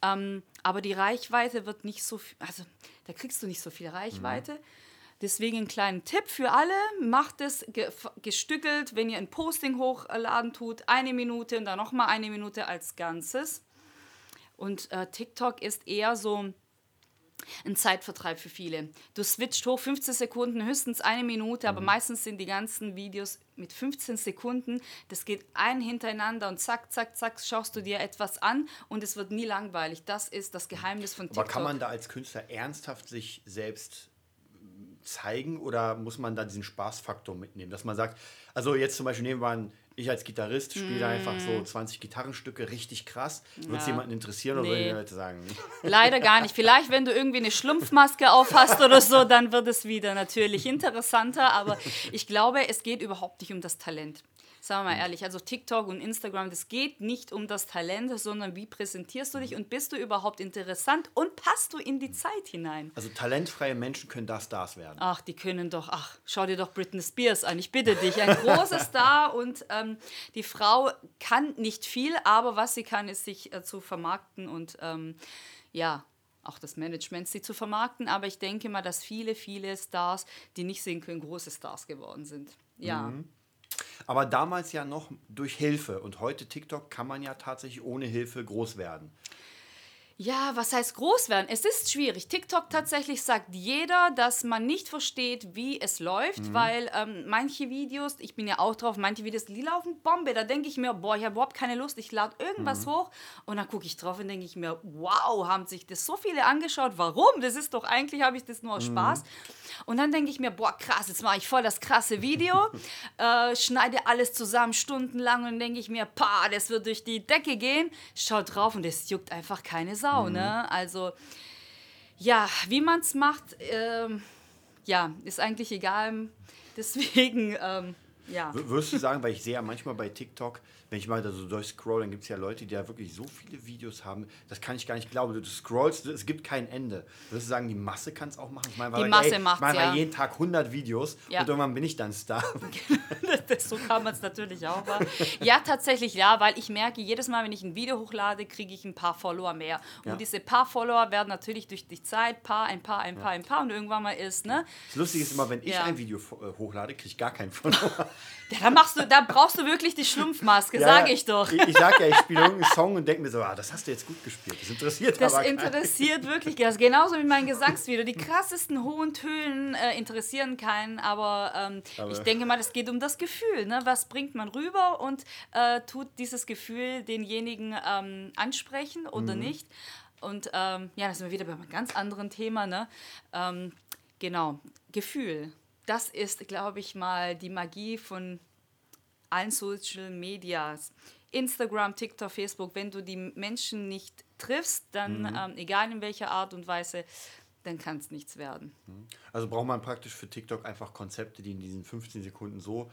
[SPEAKER 3] Ähm, aber die Reichweite wird nicht so viel, also da kriegst du nicht so viel Reichweite. Deswegen einen kleinen Tipp für alle, macht es ge gestückelt, wenn ihr ein Posting hochladen tut, eine Minute und dann nochmal eine Minute als Ganzes. Und äh, TikTok ist eher so ein Zeitvertreib für viele. Du switcht hoch 15 Sekunden, höchstens eine Minute, aber meistens sind die ganzen Videos mit 15 Sekunden. Das geht ein hintereinander und zack, zack, zack, schaust du dir etwas an und es wird nie langweilig. Das ist das Geheimnis von TikTok.
[SPEAKER 2] Aber kann man da als Künstler ernsthaft sich selbst zeigen oder muss man da diesen Spaßfaktor mitnehmen? Dass man sagt, also jetzt zum Beispiel nehmen wir an, ich als Gitarrist spiele da einfach so 20 Gitarrenstücke richtig krass. Würde es
[SPEAKER 3] Mm. Ja.
[SPEAKER 2] jemanden interessieren oder
[SPEAKER 3] Nee.
[SPEAKER 2] würden die Leute sagen,
[SPEAKER 3] Leider gar nicht. Vielleicht, wenn du irgendwie eine Schlumpfmaske aufhast oder so, dann wird es wieder natürlich interessanter. Aber ich glaube, es geht überhaupt nicht um das Talent. Sagen wir mal ehrlich, also TikTok und Instagram, das geht nicht um das Talent, sondern wie präsentierst du dich und bist du überhaupt interessant und passt du in die Zeit hinein?
[SPEAKER 2] also talentfreie Menschen können da Stars werden.
[SPEAKER 3] Ach, die können doch, ach, schau dir doch Britney Spears an, ich bitte dich. Ein großer Star und ähm, die Frau kann nicht viel, aber was sie kann, ist sich äh, zu vermarkten und ähm, ja, auch das Management sie zu vermarkten. Aber ich denke mal, dass viele, viele Stars, die nicht singen können, große Stars geworden sind. Ja.
[SPEAKER 2] Aber damals ja noch durch Hilfe und heute TikTok kann man ja tatsächlich ohne Hilfe groß werden.
[SPEAKER 3] Ja, was heißt groß werden? Es ist schwierig. TikTok tatsächlich sagt jeder, dass man nicht versteht, wie es läuft, weil ähm, manche Videos, ich bin ja auch drauf, manche Videos, die laufen Bombe. Da denke ich mir, boah, ich habe überhaupt keine Lust, ich lade irgendwas hoch und dann gucke ich drauf und denke ich mir, wow, haben sich das so viele angeschaut. Warum? Das ist doch eigentlich, habe ich das nur aus Spaß. Und dann denke ich mir, boah, krass, jetzt mache ich voll das krasse Video, äh, schneide alles zusammen stundenlang und denke ich mir, pa, das wird durch die Decke gehen. Schau drauf und es juckt einfach keine Sau, ne? Also, ja, wie man es macht, ähm, ja, ist eigentlich egal. Deswegen, ähm, ja.
[SPEAKER 2] W- Würdest du sagen, weil ich sehe ja manchmal bei TikTok, wenn ich mal da so durchscroll, dann gibt es ja Leute, die da wirklich so viele Videos haben, das kann ich gar nicht glauben. Du scrollst, es gibt kein Ende. Würdest du sagen, die Masse kann es auch machen? Ich meine,
[SPEAKER 3] Die
[SPEAKER 2] weil,
[SPEAKER 3] Masse
[SPEAKER 2] ey,
[SPEAKER 3] macht's,
[SPEAKER 2] ich meine,
[SPEAKER 3] ja.
[SPEAKER 2] jeden Tag 100 Videos
[SPEAKER 3] Ja.
[SPEAKER 2] und irgendwann bin ich dann Star.
[SPEAKER 3] So kann man es natürlich auch machen. Ja, tatsächlich ja, weil ich merke, jedes Mal, wenn ich ein Video hochlade, kriege ich ein paar Follower mehr. Und
[SPEAKER 2] Ja.
[SPEAKER 3] diese paar Follower werden natürlich durch die Zeit, paar, ein paar, ein paar, ein paar und irgendwann mal ist, ne?
[SPEAKER 2] Das Lustige ist immer, wenn ich ein Video äh, hochlade, kriege ich gar keinen Follower.
[SPEAKER 3] Ja, da machst du, da brauchst du wirklich die Schlumpfmaske,
[SPEAKER 2] Ja,
[SPEAKER 3] sage ich doch.
[SPEAKER 2] Ich, ich sag ja, ich spiele irgendeinen Song und denke mir so, ah, das hast du jetzt gut gespielt. Das interessiert
[SPEAKER 3] Das
[SPEAKER 2] aber keinen.
[SPEAKER 3] interessiert wirklich, das ist genauso wie mein Gesangsvideo. Die krassesten hohen Tönen äh, interessieren keinen, aber, ähm,
[SPEAKER 2] Aber-
[SPEAKER 3] ich denke mal, es geht um das Gefühl. Ne? Was bringt man rüber und äh, tut dieses Gefühl denjenigen ähm, ansprechen oder
[SPEAKER 2] Mhm.
[SPEAKER 3] nicht? Und ähm, ja, da sind wir wieder bei einem ganz anderen Thema. Ne? Ähm, genau, Gefühl. Das ist, glaube ich, mal die Magie von allen Social Medias. Instagram, TikTok, Facebook, wenn du die Menschen nicht triffst, dann,
[SPEAKER 2] Mhm.
[SPEAKER 3] ähm, egal in welcher Art und Weise, dann kann es nichts werden.
[SPEAKER 2] Also braucht man praktisch für TikTok einfach Konzepte, die in diesen 15 Sekunden so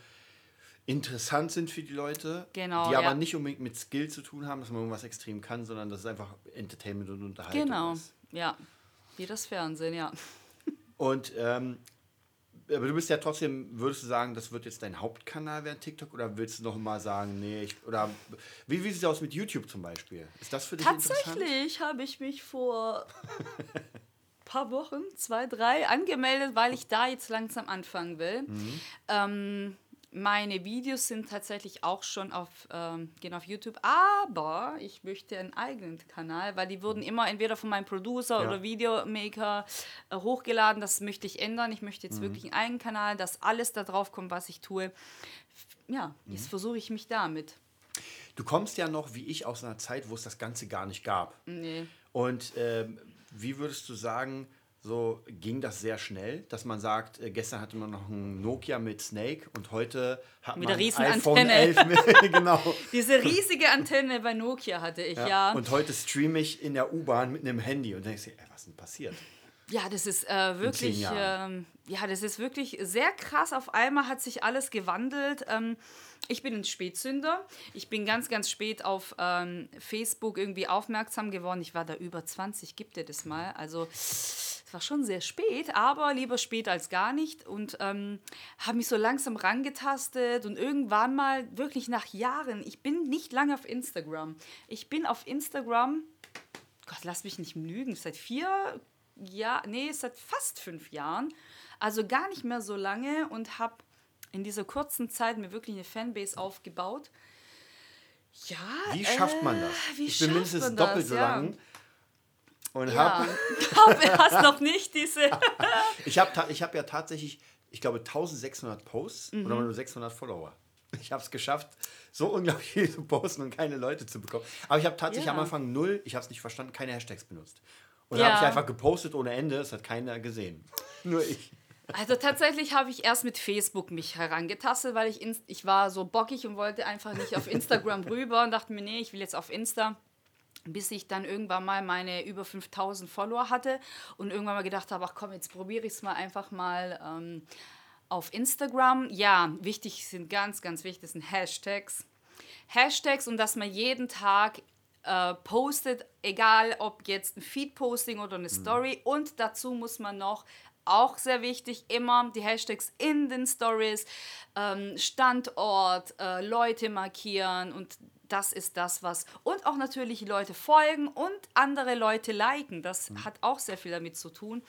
[SPEAKER 2] interessant sind für die Leute,
[SPEAKER 3] Genau,
[SPEAKER 2] die aber
[SPEAKER 3] ja.
[SPEAKER 2] nicht unbedingt mit Skill zu tun haben, dass man irgendwas extrem kann, sondern dass es einfach Entertainment und Unterhaltung
[SPEAKER 3] Genau,
[SPEAKER 2] ist.
[SPEAKER 3] ja. Wie das Fernsehen, ja.
[SPEAKER 2] Und ähm, aber du bist ja trotzdem, würdest du sagen, das wird jetzt dein Hauptkanal werden, TikTok, oder willst du noch mal sagen, nee, ich, oder wie, wie sieht es aus mit YouTube zum Beispiel? Ist das für dich?
[SPEAKER 3] Tatsächlich habe ich mich vor paar Wochen, zwei, drei, angemeldet, weil ich da jetzt langsam anfangen will.
[SPEAKER 2] Mhm.
[SPEAKER 3] Ähm, meine Videos sind tatsächlich auch schon auf, ähm, gehen auf YouTube, aber ich möchte einen eigenen Kanal, weil die wurden immer entweder von meinem Producer
[SPEAKER 2] Ja.
[SPEAKER 3] oder Videomaker äh, hochgeladen. Das möchte ich ändern. Ich möchte
[SPEAKER 2] Mhm.
[SPEAKER 3] jetzt wirklich einen eigenen Kanal, dass alles da drauf kommt, was ich tue. Ja,
[SPEAKER 2] Mhm.
[SPEAKER 3] jetzt versuche ich mich damit.
[SPEAKER 2] Du kommst ja noch, wie ich, aus einer Zeit, wo es das Ganze gar nicht gab.
[SPEAKER 3] Nee.
[SPEAKER 2] Und ähm, wie würdest du sagen, so ging das sehr schnell, dass man sagt, äh, gestern hatte man noch ein Nokia mit Snake und heute hat
[SPEAKER 3] Mit
[SPEAKER 2] man ein iPhone
[SPEAKER 3] Antenne.
[SPEAKER 2] 11 mit, genau.
[SPEAKER 3] Diese riesige Antenne bei Nokia hatte ich, ja. Ja,
[SPEAKER 2] Und heute streame ich in der U-Bahn mit einem Handy und denkst dir, was ist denn passiert?
[SPEAKER 3] das ist äh, wirklich, ähm, ja, das ist wirklich sehr krass. Auf einmal hat sich alles gewandelt. Ähm, ich bin ein Spätsünder. Ich bin ganz, ganz spät auf ähm, Facebook irgendwie aufmerksam geworden. Ich war da über 20, gibt es das mal. Also es war schon sehr spät, aber lieber spät als gar nicht. Und ähm, habe mich so langsam rangetastet und irgendwann mal, wirklich nach Jahren, ich bin nicht lange auf Instagram. Ich bin auf Instagram, Gott, lass mich nicht lügen, seit vier ja, nee, seit fast fünf Jahren. Also gar nicht mehr so lange und habe in dieser kurzen Zeit mir wirklich eine Fanbase aufgebaut. Ja.
[SPEAKER 2] Wie schafft man
[SPEAKER 3] äh,
[SPEAKER 2] das?
[SPEAKER 3] Wie
[SPEAKER 2] ich bin mindestens doppelt
[SPEAKER 3] das?
[SPEAKER 2] so
[SPEAKER 3] ja.
[SPEAKER 2] Und
[SPEAKER 3] Ja,
[SPEAKER 2] habe
[SPEAKER 3] aber hast noch nicht diese.
[SPEAKER 2] ich hab, ta- ich hab ja tatsächlich, ich glaube, 1600 Posts
[SPEAKER 3] Mhm.
[SPEAKER 2] oder nur 600 Follower. Ich habe es geschafft, so unglaublich viel zu posten und keine Leute zu bekommen. Aber ich habe tatsächlich
[SPEAKER 3] Ja.
[SPEAKER 2] am Anfang null, ich habe es nicht verstanden, keine Hashtags benutzt. Und
[SPEAKER 3] Ja.
[SPEAKER 2] dann habe ich einfach gepostet ohne Ende, es hat keiner gesehen. Nur ich.
[SPEAKER 3] Also tatsächlich habe ich erst mit Facebook mich herangetastet, weil ich, ich war so bockig und wollte einfach nicht auf Instagram rüber und dachte mir, nee, ich will jetzt auf Insta. Bis ich dann irgendwann mal meine über 5000 Follower hatte und irgendwann mal gedacht habe, ach komm, jetzt probiere ich es mal einfach mal ähm, auf Instagram. Ja, wichtig sind ganz, ganz wichtig sind Hashtags. Hashtags und dass man jeden Tag äh, postet, egal ob jetzt ein Feed-Posting oder eine Story. Und dazu muss man noch, auch sehr wichtig, immer die Hashtags in den Stories, ähm, Standort, äh, Leute markieren und das ist das, was. Und auch natürlich Leute folgen und andere Leute liken. Das hat auch sehr viel damit zu tun.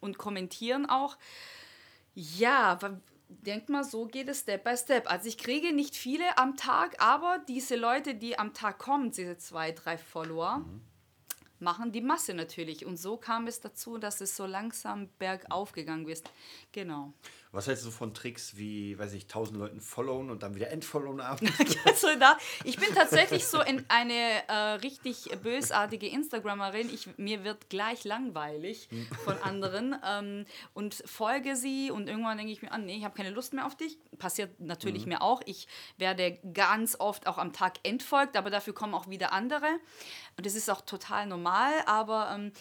[SPEAKER 3] Und kommentieren auch. Ja, denk mal, so geht es Step by Step. Also ich kriege nicht viele am Tag, aber diese Leute, die am Tag kommen, diese zwei, drei Follower, machen die Masse natürlich. Und so kam es dazu, dass es so langsam bergauf gegangen ist. Genau.
[SPEAKER 2] Was hältst du von Tricks wie, weiß ich, 1000 Leuten followen und dann wieder entfollowen abends?
[SPEAKER 3] Also da, ich bin tatsächlich so in eine äh, richtig bösartige Instagrammerin. Ich, mir wird gleich langweilig von anderen ähm, und folge sie und irgendwann denke ich mir, ah, nee, ich habe keine Lust mehr auf dich. Passiert natürlich mir auch. Ich werde ganz oft auch am Tag entfolgt, aber dafür kommen auch wieder andere. Und das ist auch total normal, aber ähm,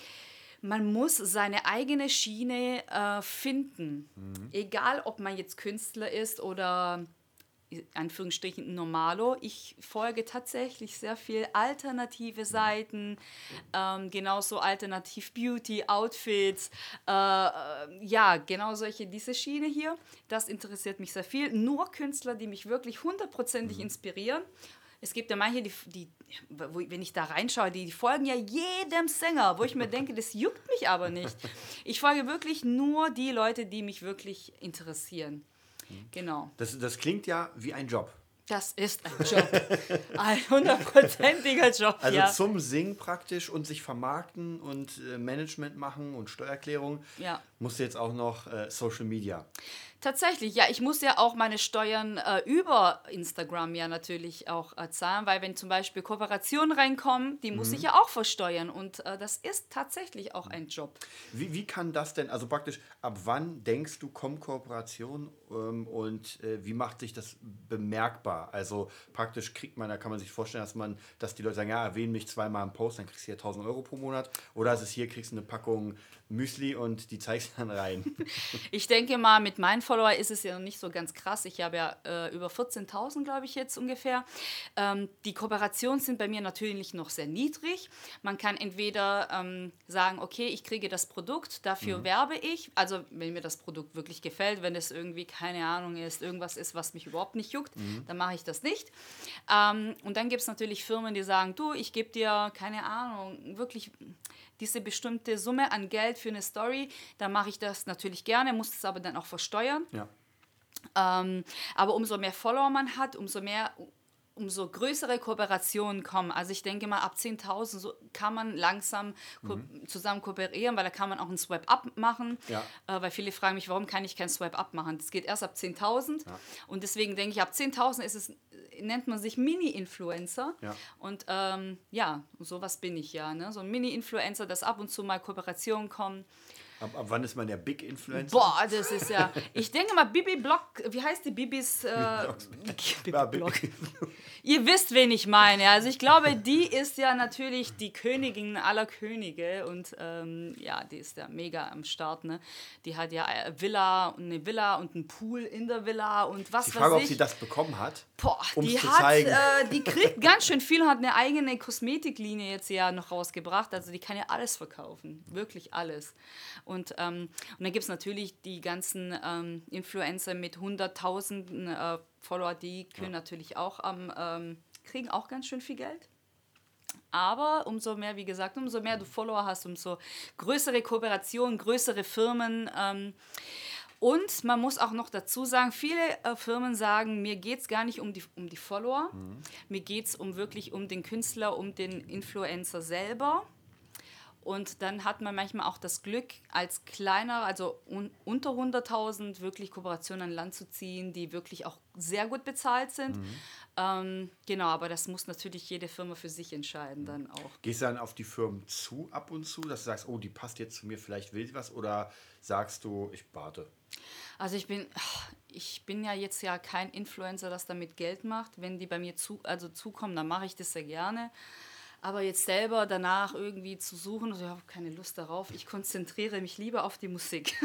[SPEAKER 3] man muss seine eigene Schiene äh, finden. Egal, ob man jetzt Künstler ist oder Anführungsstrichen Normalo. Ich folge tatsächlich sehr viel alternative Seiten, ähm, genauso alternativ Beauty, Outfits, äh, äh, ja, genau solche, diese Schiene hier, das interessiert mich sehr viel. Nur Künstler, die mich wirklich hundertprozentig inspirieren. Es gibt ja manche, die, die wo, wenn ich da reinschaue, die, die folgen ja jedem Sänger, wo ich mir denke, das juckt mich aber nicht. Ich folge wirklich nur die Leute, die mich wirklich interessieren. Genau.
[SPEAKER 2] Das, das klingt ja wie ein Job.
[SPEAKER 3] Das ist ein Job. Ein hundertprozentiger Job,
[SPEAKER 2] Also
[SPEAKER 3] ja.
[SPEAKER 2] zum Singen praktisch und sich vermarkten und äh, Management machen und Steuererklärung
[SPEAKER 3] Ja.
[SPEAKER 2] musst du jetzt auch noch äh, Social Media.
[SPEAKER 3] Tatsächlich, ja, ich muss ja auch meine Steuern äh, über Instagram ja natürlich auch äh, zahlen, weil wenn zum Beispiel Kooperationen reinkommen, die muss ich ja auch versteuern und äh, das ist tatsächlich auch ein Job.
[SPEAKER 2] Wie, wie kann das denn, also praktisch, ab wann denkst du, kommt Kooperation ähm, und äh, wie macht sich das bemerkbar? Also praktisch kriegt man, da kann man sich vorstellen, dass man, dass die Leute sagen, ja, erwähne mich zweimal im Post, dann kriegst du hier 1000 Euro pro Monat. Oder ist es hier, kriegst du eine Packung Müsli und die zeigst du dann rein.
[SPEAKER 3] Ich denke mal, mit meinen Follower ist es ja noch nicht so ganz krass. Ich habe ja äh, über 14.000, glaube ich, jetzt ungefähr. Ähm, die Kooperationen sind bei mir natürlich noch sehr niedrig. Man kann entweder ähm, sagen, okay, ich kriege das Produkt, dafür werbe ich. Also wenn mir das Produkt wirklich gefällt, wenn es irgendwie, keine Ahnung ist, irgendwas ist, was mich überhaupt nicht juckt, dann mache ich das nicht. Ähm, und dann gibt es natürlich Firmen, die sagen, du, ich gebe dir, keine Ahnung, wirklich diese bestimmte Summe an Geld für eine Story, dann mache ich das natürlich gerne, muss es aber dann auch versteuern.
[SPEAKER 2] ja.
[SPEAKER 3] Ähm, aber umso mehr Follower man hat, umso mehr, umso größere Kooperationen kommen. Also ich denke mal, ab 10.000 so kann man langsam ko zusammen kooperieren, weil da kann man auch einen Swipe-Up machen.
[SPEAKER 2] Ja.
[SPEAKER 3] Äh, weil viele fragen mich, warum kann ich kein Swipe-Up machen? Das geht erst ab 10.000. Und deswegen denke ich, ab 10.000 ist es, nennt man sich Mini-Influencer.
[SPEAKER 2] Ja.
[SPEAKER 3] Und ähm, ja, sowas bin ich ja. Ne? So ein Mini-Influencer, dass ab und zu mal Kooperationen kommen.
[SPEAKER 2] Ab, ab wann ist man der Big Influencer?
[SPEAKER 3] Boah, das ist ja. Ich denke mal, Bibi Block, wie heißt die Bibis? Äh, Bibi Block. Ihr wisst, wen ich meine. Also ich glaube, die ist ja natürlich die Königin aller Könige und ähm, ja, die ist ja mega am Start. Ne? Die hat ja äh, Villa und eine Villa und einen Pool in der Villa und was weiß
[SPEAKER 2] Frage, ob
[SPEAKER 3] ich.
[SPEAKER 2] sie das bekommen hat.
[SPEAKER 3] Boah, die
[SPEAKER 2] zu
[SPEAKER 3] hat,
[SPEAKER 2] zeigen.
[SPEAKER 3] äh, die kriegt ganz schön viel und hat eine eigene Kosmetiklinie jetzt ja noch rausgebracht. Also die kann ja alles verkaufen, wirklich alles. Und, ähm, und dann gibt es natürlich die ganzen ähm, Influencer mit hunderttausenden äh, Follower, die können natürlich auch am, ähm, kriegen auch ganz schön viel Geld. Aber umso mehr, wie gesagt, umso mehr du Follower hast, umso größere Kooperationen, größere Firmen. Ähm, und man muss auch noch dazu sagen, viele äh, Firmen sagen, mir geht es gar nicht um die, um die Follower, mir geht es um wirklich um den Künstler, um den Influencer selber. Und dann hat man manchmal auch das Glück, als kleiner, also un unter 100.000 wirklich Kooperationen an Land zu ziehen, die wirklich auch sehr gut bezahlt sind. Ähm, genau, aber das muss natürlich jede Firma für sich entscheiden dann auch.
[SPEAKER 2] Gehst du dann auf die Firmen zu ab und zu, dass du sagst, oh, die passt jetzt zu mir, vielleicht will sie was? Oder sagst du, ich warte?
[SPEAKER 3] Also ich bin, ich bin ja jetzt ja kein Influencer, das damit Geld macht. Wenn die bei mir zu, also zukommen, dann mache ich das sehr gerne. Aber jetzt selber danach irgendwie zu suchen, also ich habe keine Lust darauf. Ich konzentriere mich lieber auf die Musik.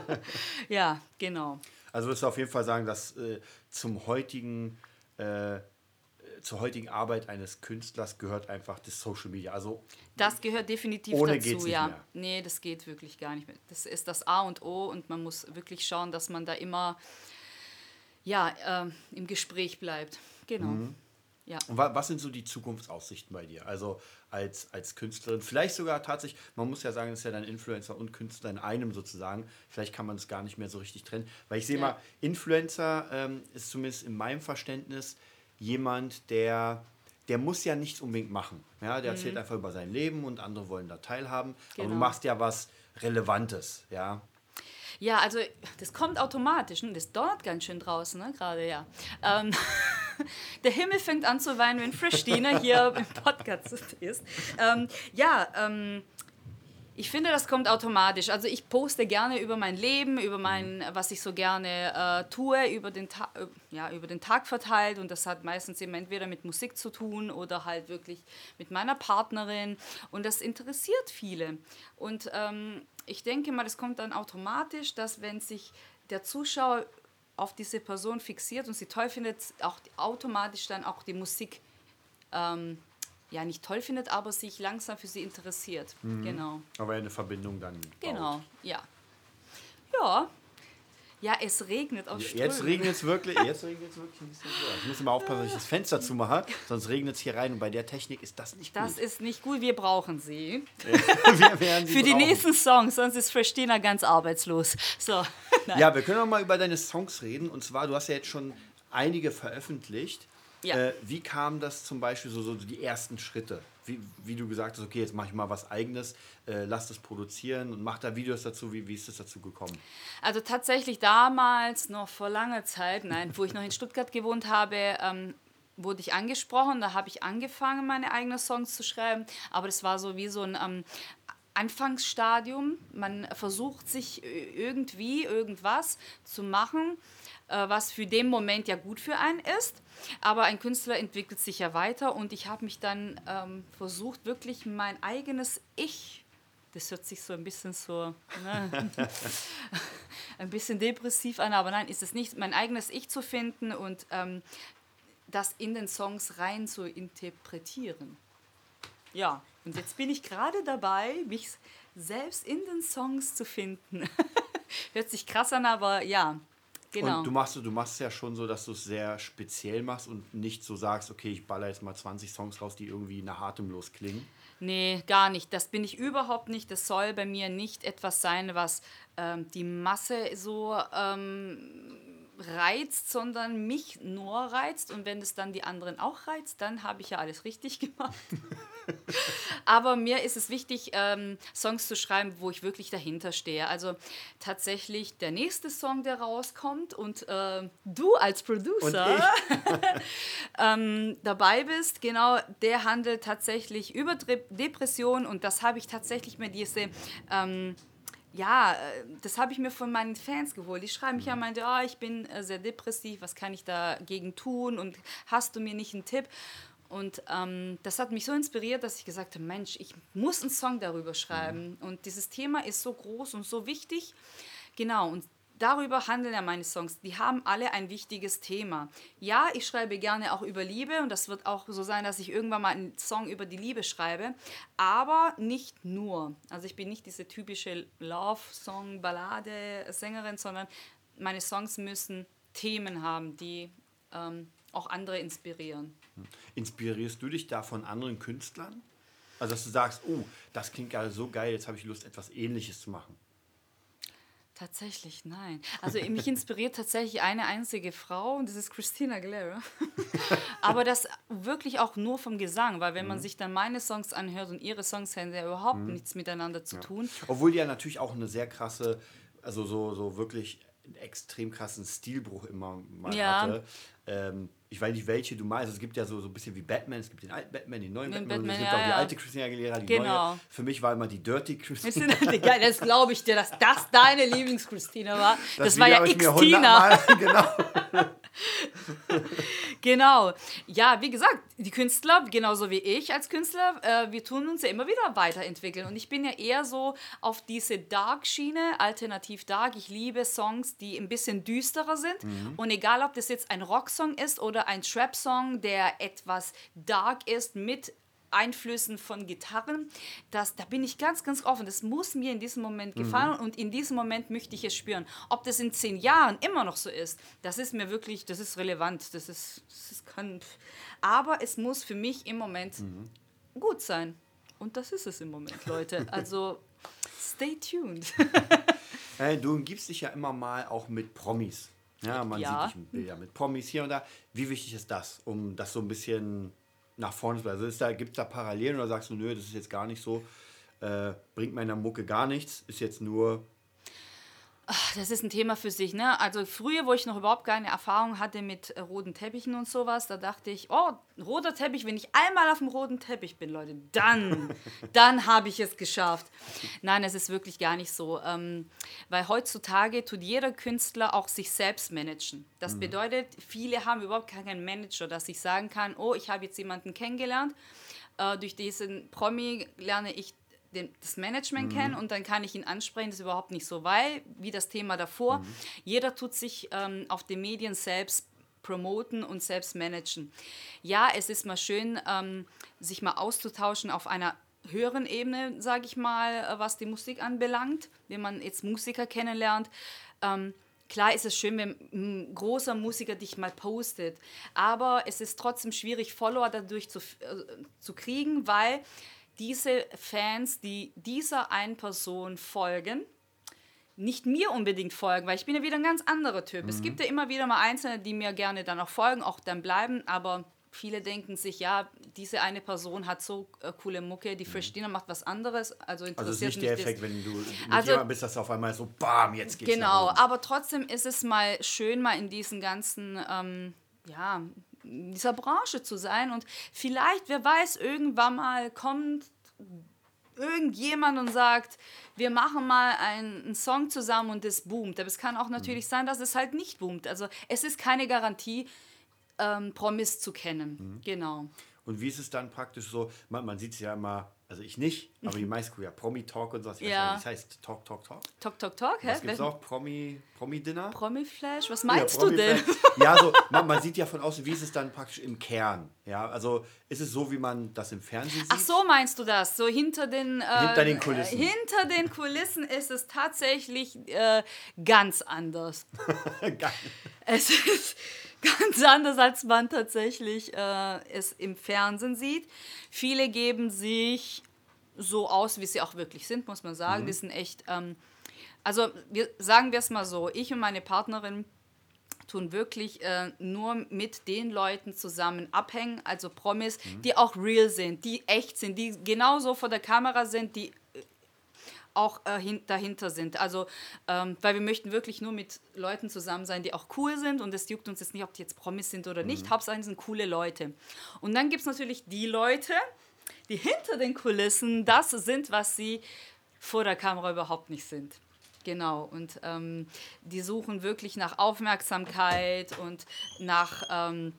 [SPEAKER 3] ja, genau.
[SPEAKER 2] Also würdest du auf jeden Fall sagen, dass äh, zum heutigen, äh, zur heutigen Arbeit eines Künstlers gehört einfach das Social Media. Also
[SPEAKER 3] Das gehört definitiv
[SPEAKER 2] Ohne geht's
[SPEAKER 3] dazu,
[SPEAKER 2] nicht
[SPEAKER 3] ja.
[SPEAKER 2] mehr.
[SPEAKER 3] Nee, das geht wirklich gar nicht mehr. Das ist das A und O und man muss wirklich schauen, dass man da immer ja, ähm, im Gespräch bleibt. Genau.
[SPEAKER 2] Mhm.
[SPEAKER 3] Ja.
[SPEAKER 2] Und wa was sind so die Zukunftsaussichten bei dir? Also als, als Künstlerin, vielleicht sogar tatsächlich, man muss ja sagen, das ist ja dann Influencer und Künstler in einem sozusagen. Vielleicht kann man das gar nicht mehr so richtig trennen. Weil ich sehe
[SPEAKER 3] Ja.
[SPEAKER 2] mal, Influencer ähm, ist zumindest in meinem Verständnis jemand, der, der muss ja nichts unbedingt machen. Ja, der erzählt einfach über sein Leben und andere wollen da teilhaben. Aber du
[SPEAKER 3] Genau.
[SPEAKER 2] machst ja was Relevantes, ja.
[SPEAKER 3] Ja, also das kommt automatisch. Ne? Das donnert ganz schön draußen, ne? gerade, ja. Ähm, der Himmel fängt an zu weinen, wenn Christine hier im Podcast ist. Ähm, ja, ähm, ich finde, das kommt automatisch. Also ich poste gerne über mein Leben, über mein, was ich so gerne äh, tue, über den, Ta äh, ja, über den Tag verteilt. Und das hat meistens eben entweder mit Musik zu tun oder halt wirklich mit meiner Partnerin. Und das interessiert viele. Und ähm, ich denke mal, das kommt dann automatisch, dass wenn sich der Zuschauer auf diese Person fixiert und sie toll findet, auch automatisch dann auch die Musik ähm, ja nicht toll findet, aber sich langsam für sie interessiert. Genau.
[SPEAKER 2] Aber eine Verbindung dann.
[SPEAKER 3] Genau,
[SPEAKER 2] baut.
[SPEAKER 3] ja. Ja. Ja, es regnet auf Strömen.
[SPEAKER 2] Jetzt regnet es wirklich, jetzt regnet es wirklich ein bisschen so. Ich muss immer aufpassen, dass ich das Fenster zumache, sonst regnet es hier rein und bei der Technik ist das nicht
[SPEAKER 3] Das
[SPEAKER 2] gut.
[SPEAKER 3] ist nicht gut, wir brauchen sie.
[SPEAKER 2] Wir werden sie
[SPEAKER 3] Für die
[SPEAKER 2] brauchen.
[SPEAKER 3] nächsten Songs, sonst ist Christina ganz arbeitslos. So. Nein.
[SPEAKER 2] Ja, wir können auch mal über deine Songs reden. Und zwar, du hast ja jetzt schon einige veröffentlicht.
[SPEAKER 3] Ja.
[SPEAKER 2] Äh, wie kam das zum Beispiel, so, so die ersten Schritte? Wie, wie du gesagt hast, okay, jetzt mache ich mal was Eigenes, äh, lass das produzieren und mach da Videos dazu. Wie, wie ist das dazu gekommen?
[SPEAKER 3] Also tatsächlich damals, noch vor langer Zeit, nein, wo ich noch in Stuttgart gewohnt habe, ähm, wurde ich angesprochen. Da habe ich angefangen, meine eigenen Songs zu schreiben. Aber das war so wie so ein ähm, Anfangsstadium. Man versucht sich äh, irgendwie irgendwas zu machen, was für den Moment ja gut für einen ist. Aber ein Künstler entwickelt sich ja weiter und ich habe mich dann ähm, versucht, wirklich mein eigenes Ich, das hört sich so ein bisschen so, ne? ein bisschen depressiv an, aber nein, ist es nicht, mein eigenes Ich zu finden und ähm, das in den Songs rein zu interpretieren. Ja, und jetzt bin ich gerade dabei, mich selbst in den Songs zu finden. Hört sich krass an, aber ja, genau.
[SPEAKER 2] Und du machst, du machst es ja schon so, dass du es sehr speziell machst und nicht so sagst, okay, ich baller jetzt mal 20 Songs raus, die irgendwie nach atemlos klingen.
[SPEAKER 3] Nee, gar nicht. Das bin ich überhaupt nicht. Das soll bei mir nicht etwas sein, was ähm, die Masse so ähm, reizt, sondern mich nur reizt. Und wenn es dann die anderen auch reizt, dann habe ich ja alles richtig gemacht. Aber mir ist es wichtig, ähm, Songs zu schreiben, wo ich wirklich dahinter stehe. Also tatsächlich der nächste Song, der rauskommt und äh, du als Producer ähm, dabei bist, genau, der handelt tatsächlich über Dre- Depression und das habe ich tatsächlich mir diese ähm, ja, äh, das habe ich mir von meinen Fans geholt. Die schreiben mich an,
[SPEAKER 2] Mhm.
[SPEAKER 3] meinte, oh, ich bin äh, sehr depressiv, was kann ich dagegen tun und hast du mir nicht einen Tipp? Und ähm, das hat mich so inspiriert, dass ich gesagt habe, Mensch, ich muss einen Song darüber schreiben.
[SPEAKER 2] Mhm.
[SPEAKER 3] Und dieses Thema ist so groß und so wichtig. Genau, und darüber handeln ja meine Songs. Die haben alle ein wichtiges Thema. Ja, ich schreibe gerne auch über Liebe und das wird auch so sein, dass ich irgendwann mal einen Song über die Liebe schreibe, aber nicht nur. Also ich bin nicht diese typische Love-Song-Ballade-Sängerin, sondern meine Songs müssen Themen haben, die ähm, auch andere inspirieren.
[SPEAKER 2] Inspirierst du dich da von anderen Künstlern? Also, dass du sagst, oh, das klingt gerade so geil, jetzt habe ich Lust, etwas Ähnliches zu machen.
[SPEAKER 3] Tatsächlich, nein. Also mich inspiriert tatsächlich eine einzige Frau und das ist Christina Aguilera. Aber das wirklich auch nur vom Gesang, weil wenn man sich dann meine Songs anhört und ihre Songs haben ja überhaupt nichts miteinander zu tun.
[SPEAKER 2] Obwohl die ja natürlich auch eine sehr krasse, also so, so wirklich einen extrem krassen Stilbruch immer mal
[SPEAKER 3] Ja.
[SPEAKER 2] hatte. Ähm, ich weiß nicht, welche du meinst. Es gibt ja so, so ein bisschen wie Batman, es gibt den alten Batman, den neuen
[SPEAKER 3] Den
[SPEAKER 2] Batman, und es
[SPEAKER 3] Batman,
[SPEAKER 2] gibt
[SPEAKER 3] ja,
[SPEAKER 2] auch die alte Christina Aguilera, die
[SPEAKER 3] Genau.
[SPEAKER 2] neue. Für mich war immer die Dirty
[SPEAKER 3] Das,
[SPEAKER 2] Christina.
[SPEAKER 3] ja, das glaube ich dir, dass das deine Lieblings-Christina war. Das, war
[SPEAKER 2] Video
[SPEAKER 3] ja X-Tina.
[SPEAKER 2] Genau.
[SPEAKER 3] Genau. Ja, wie gesagt, die Künstler, genauso wie ich als Künstler, äh, wir tun uns ja immer wieder weiterentwickeln. Und ich bin ja eher so auf diese Dark-Schiene, alternativ Dark. Ich liebe Songs, die ein bisschen düsterer sind. Und egal, ob das jetzt ein Rocksong ist oder ein Trap-Song, der etwas dark ist mit Einflüssen von Gitarren, das, da bin ich ganz, ganz offen. Das muss mir in diesem Moment gefallen und in diesem Moment möchte ich es spüren. Ob das in zehn Jahren immer noch so ist, das ist mir wirklich, das ist relevant. Das ist, das ist kann, aber es muss für mich im Moment gut sein. Und das ist es im Moment, Leute. Also stay tuned.
[SPEAKER 2] Äh, Du gibst dich ja immer mal auch mit Promis. Ja, man
[SPEAKER 3] Ja.
[SPEAKER 2] sieht dich mit Bilder mit Promis hier und da. Wie wichtig ist das, um das so ein bisschen nach vorne zu bringen? Also da, gibt es da Parallelen oder sagst du, nö, das ist jetzt gar nicht so, äh, bringt meiner Mucke gar nichts, ist jetzt nur,
[SPEAKER 3] Das ist ein Thema für sich, ne? Also früher, wo ich noch überhaupt keine Erfahrung hatte mit äh, roten Teppichen und sowas, da dachte ich, oh, roter Teppich, wenn ich einmal auf dem roten Teppich bin, Leute, dann, dann habe ich es geschafft. Nein, es ist wirklich gar nicht so, ähm, weil heutzutage tut jeder Künstler auch sich selbst managen. Das bedeutet, viele haben überhaupt keinen Manager, dass ich sagen kann, oh, ich habe jetzt jemanden kennengelernt, äh, durch diesen Promi lerne ich den, das Management kennen und dann kann ich ihn ansprechen. Das ist überhaupt nicht so, weil, wie das Thema davor, jeder tut sich ähm, auf den Medien selbst promoten und selbst managen. Ja, es ist mal schön, ähm, sich mal auszutauschen auf einer höheren Ebene, sage ich mal, äh, was die Musik anbelangt, wenn man jetzt Musiker kennenlernt. Ähm, Klar ist es schön, wenn ein großer Musiker dich mal postet, aber es ist trotzdem schwierig, Follower dadurch zu, äh, zu kriegen, weil diese Fans, die dieser einen Person folgen, nicht mir unbedingt folgen, weil ich bin ja wieder ein ganz anderer Typ. Es gibt ja immer wieder mal Einzelne, die mir gerne dann auch folgen, auch dann bleiben, aber viele denken sich, ja, diese eine Person hat so äh, coole Mucke, die Christina macht was anderes, also interessiert
[SPEAKER 2] also es ist nicht der
[SPEAKER 3] das.
[SPEAKER 2] Effekt, wenn du mit
[SPEAKER 3] Also-
[SPEAKER 2] jemandem bist, dass auf einmal so, bam, jetzt geht's
[SPEAKER 3] Genau, aber trotzdem ist es mal schön, mal in diesen ganzen, ähm, ja, in dieser Branche zu sein und vielleicht, wer weiß, irgendwann mal kommt irgendjemand und sagt, wir machen mal einen, einen Song zusammen und es boomt. Aber es kann auch natürlich sein, dass es halt nicht boomt. Also es ist keine Garantie, ähm, Promis zu kennen. Genau.
[SPEAKER 2] Und wie ist es dann praktisch so, man, man sieht es ja immer, also ich nicht, aber die meisten gucken ja Promi-Talk und sowas.
[SPEAKER 3] Ja.
[SPEAKER 2] das heißt Talk, Talk, Talk.
[SPEAKER 3] Talk, talk, talk, hä?
[SPEAKER 2] Was gibt es
[SPEAKER 3] Welchen-
[SPEAKER 2] auch? Promi, Promi-Dinner?
[SPEAKER 3] Promi-Flash? Was
[SPEAKER 2] Ja,
[SPEAKER 3] meinst du denn?
[SPEAKER 2] Ja, so, man, man sieht ja von außen, wie ist es dann praktisch im Kern? Ja, also ist es so, wie man das im Fernsehen sieht?
[SPEAKER 3] Ach so meinst du das? So hinter den, äh,
[SPEAKER 2] Hinter den Kulissen.
[SPEAKER 3] Äh, hinter den Kulissen ist es tatsächlich äh, ganz anders.
[SPEAKER 2] Geil.
[SPEAKER 3] Es ist ganz anders, als man tatsächlich äh, es im Fernsehen sieht. Viele geben sich so aus, wie sie auch wirklich sind, muss man sagen. Die sind echt, ähm, also wir, sagen wir es mal so, ich und meine Partnerin tun wirklich äh, nur mit den Leuten zusammen abhängen, also Promis, die auch real sind, die echt sind, die genauso vor der Kamera sind, die auch äh, hin, dahinter sind. Also, ähm, weil wir möchten wirklich nur mit Leuten zusammen sein, die auch cool sind und es juckt uns jetzt nicht, ob die jetzt Promis sind oder nicht. Hauptsache, es sind coole Leute. Und dann gibt es natürlich die Leute, die hinter den Kulissen das sind, was sie vor der Kamera überhaupt nicht sind. Genau, und ähm, die suchen wirklich nach Aufmerksamkeit und nach ähm,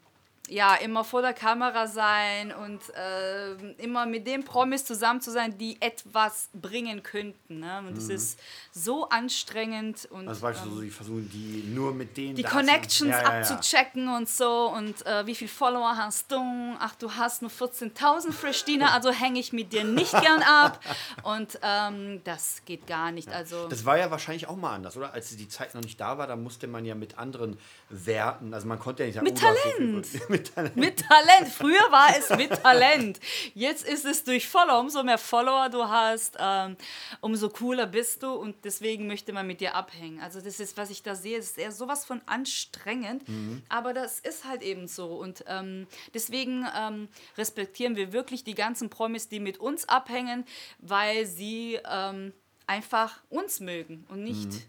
[SPEAKER 3] ja, immer vor der Kamera sein und äh, immer mit den Promis zusammen zu sein, die etwas bringen könnten. Ne? Und es mhm. ist so anstrengend. Und,
[SPEAKER 2] also weißt du, ähm, sie versuchen die nur mit denen
[SPEAKER 3] die Connections ja, ja, ja. abzuchecken und so und äh, wie viele Follower hast du? Ach, du hast nur 14.000 Pristina, also hänge ich mit dir nicht gern ab. Und ähm, das geht gar nicht. Also
[SPEAKER 2] das war ja wahrscheinlich auch mal anders, oder? Als die Zeit noch nicht da war, da musste man ja mit anderen Werten, also man konnte ja nicht sagen,
[SPEAKER 3] mit oh, Talent. So mit Talent. Mit Talent. Früher war es mit Talent. Jetzt ist es durch Follower. Umso mehr Follower du hast, ähm, umso cooler bist du und deswegen möchte man mit dir abhängen. Also das ist, was ich da sehe, ist eher sowas von anstrengend, mhm. aber das ist halt eben so und ähm, deswegen ähm, respektieren wir wirklich die ganzen Promis, die mit uns abhängen, weil sie ähm, einfach uns mögen und nicht... Mhm.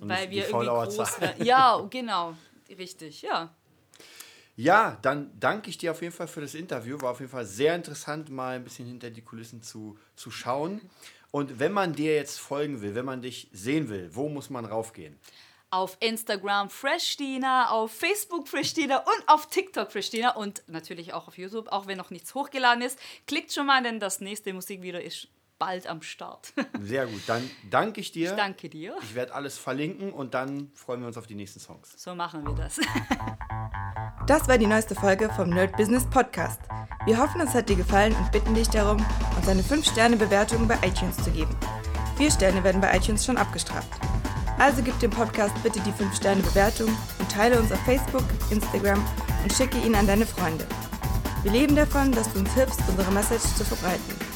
[SPEAKER 3] Und weil wir irgendwie groß werden. Ja, genau, richtig, ja.
[SPEAKER 2] Ja, dann danke ich dir auf jeden Fall für das Interview. War auf jeden Fall sehr interessant, mal ein bisschen hinter die Kulissen zu, zu schauen. Und wenn man dir jetzt folgen will, wenn man dich sehen will, wo muss man raufgehen?
[SPEAKER 3] Auf Instagram Freshtina, auf Facebook Freshtina und auf TikTok Freshtina und natürlich auch auf YouTube, auch wenn noch nichts hochgeladen ist. Klickt schon mal, denn das nächste Musikvideo ist bald am Start.
[SPEAKER 2] Sehr gut, dann danke ich dir.
[SPEAKER 3] Ich danke dir.
[SPEAKER 2] Ich werde alles verlinken und dann freuen wir uns auf die nächsten Songs.
[SPEAKER 3] So machen wir das.
[SPEAKER 1] Das war die neueste Folge vom Nerd Business Podcast. Wir hoffen, es hat dir gefallen und bitten dich darum, uns eine 5-Sterne-Bewertung bei iTunes zu geben. Vier Sterne werden bei iTunes schon abgestraft. Also gib dem Podcast bitte die 5-Sterne-Bewertung und teile uns auf Facebook, Instagram und schicke ihn an deine Freunde. Wir leben davon, dass du uns hilfst, unsere Message zu verbreiten.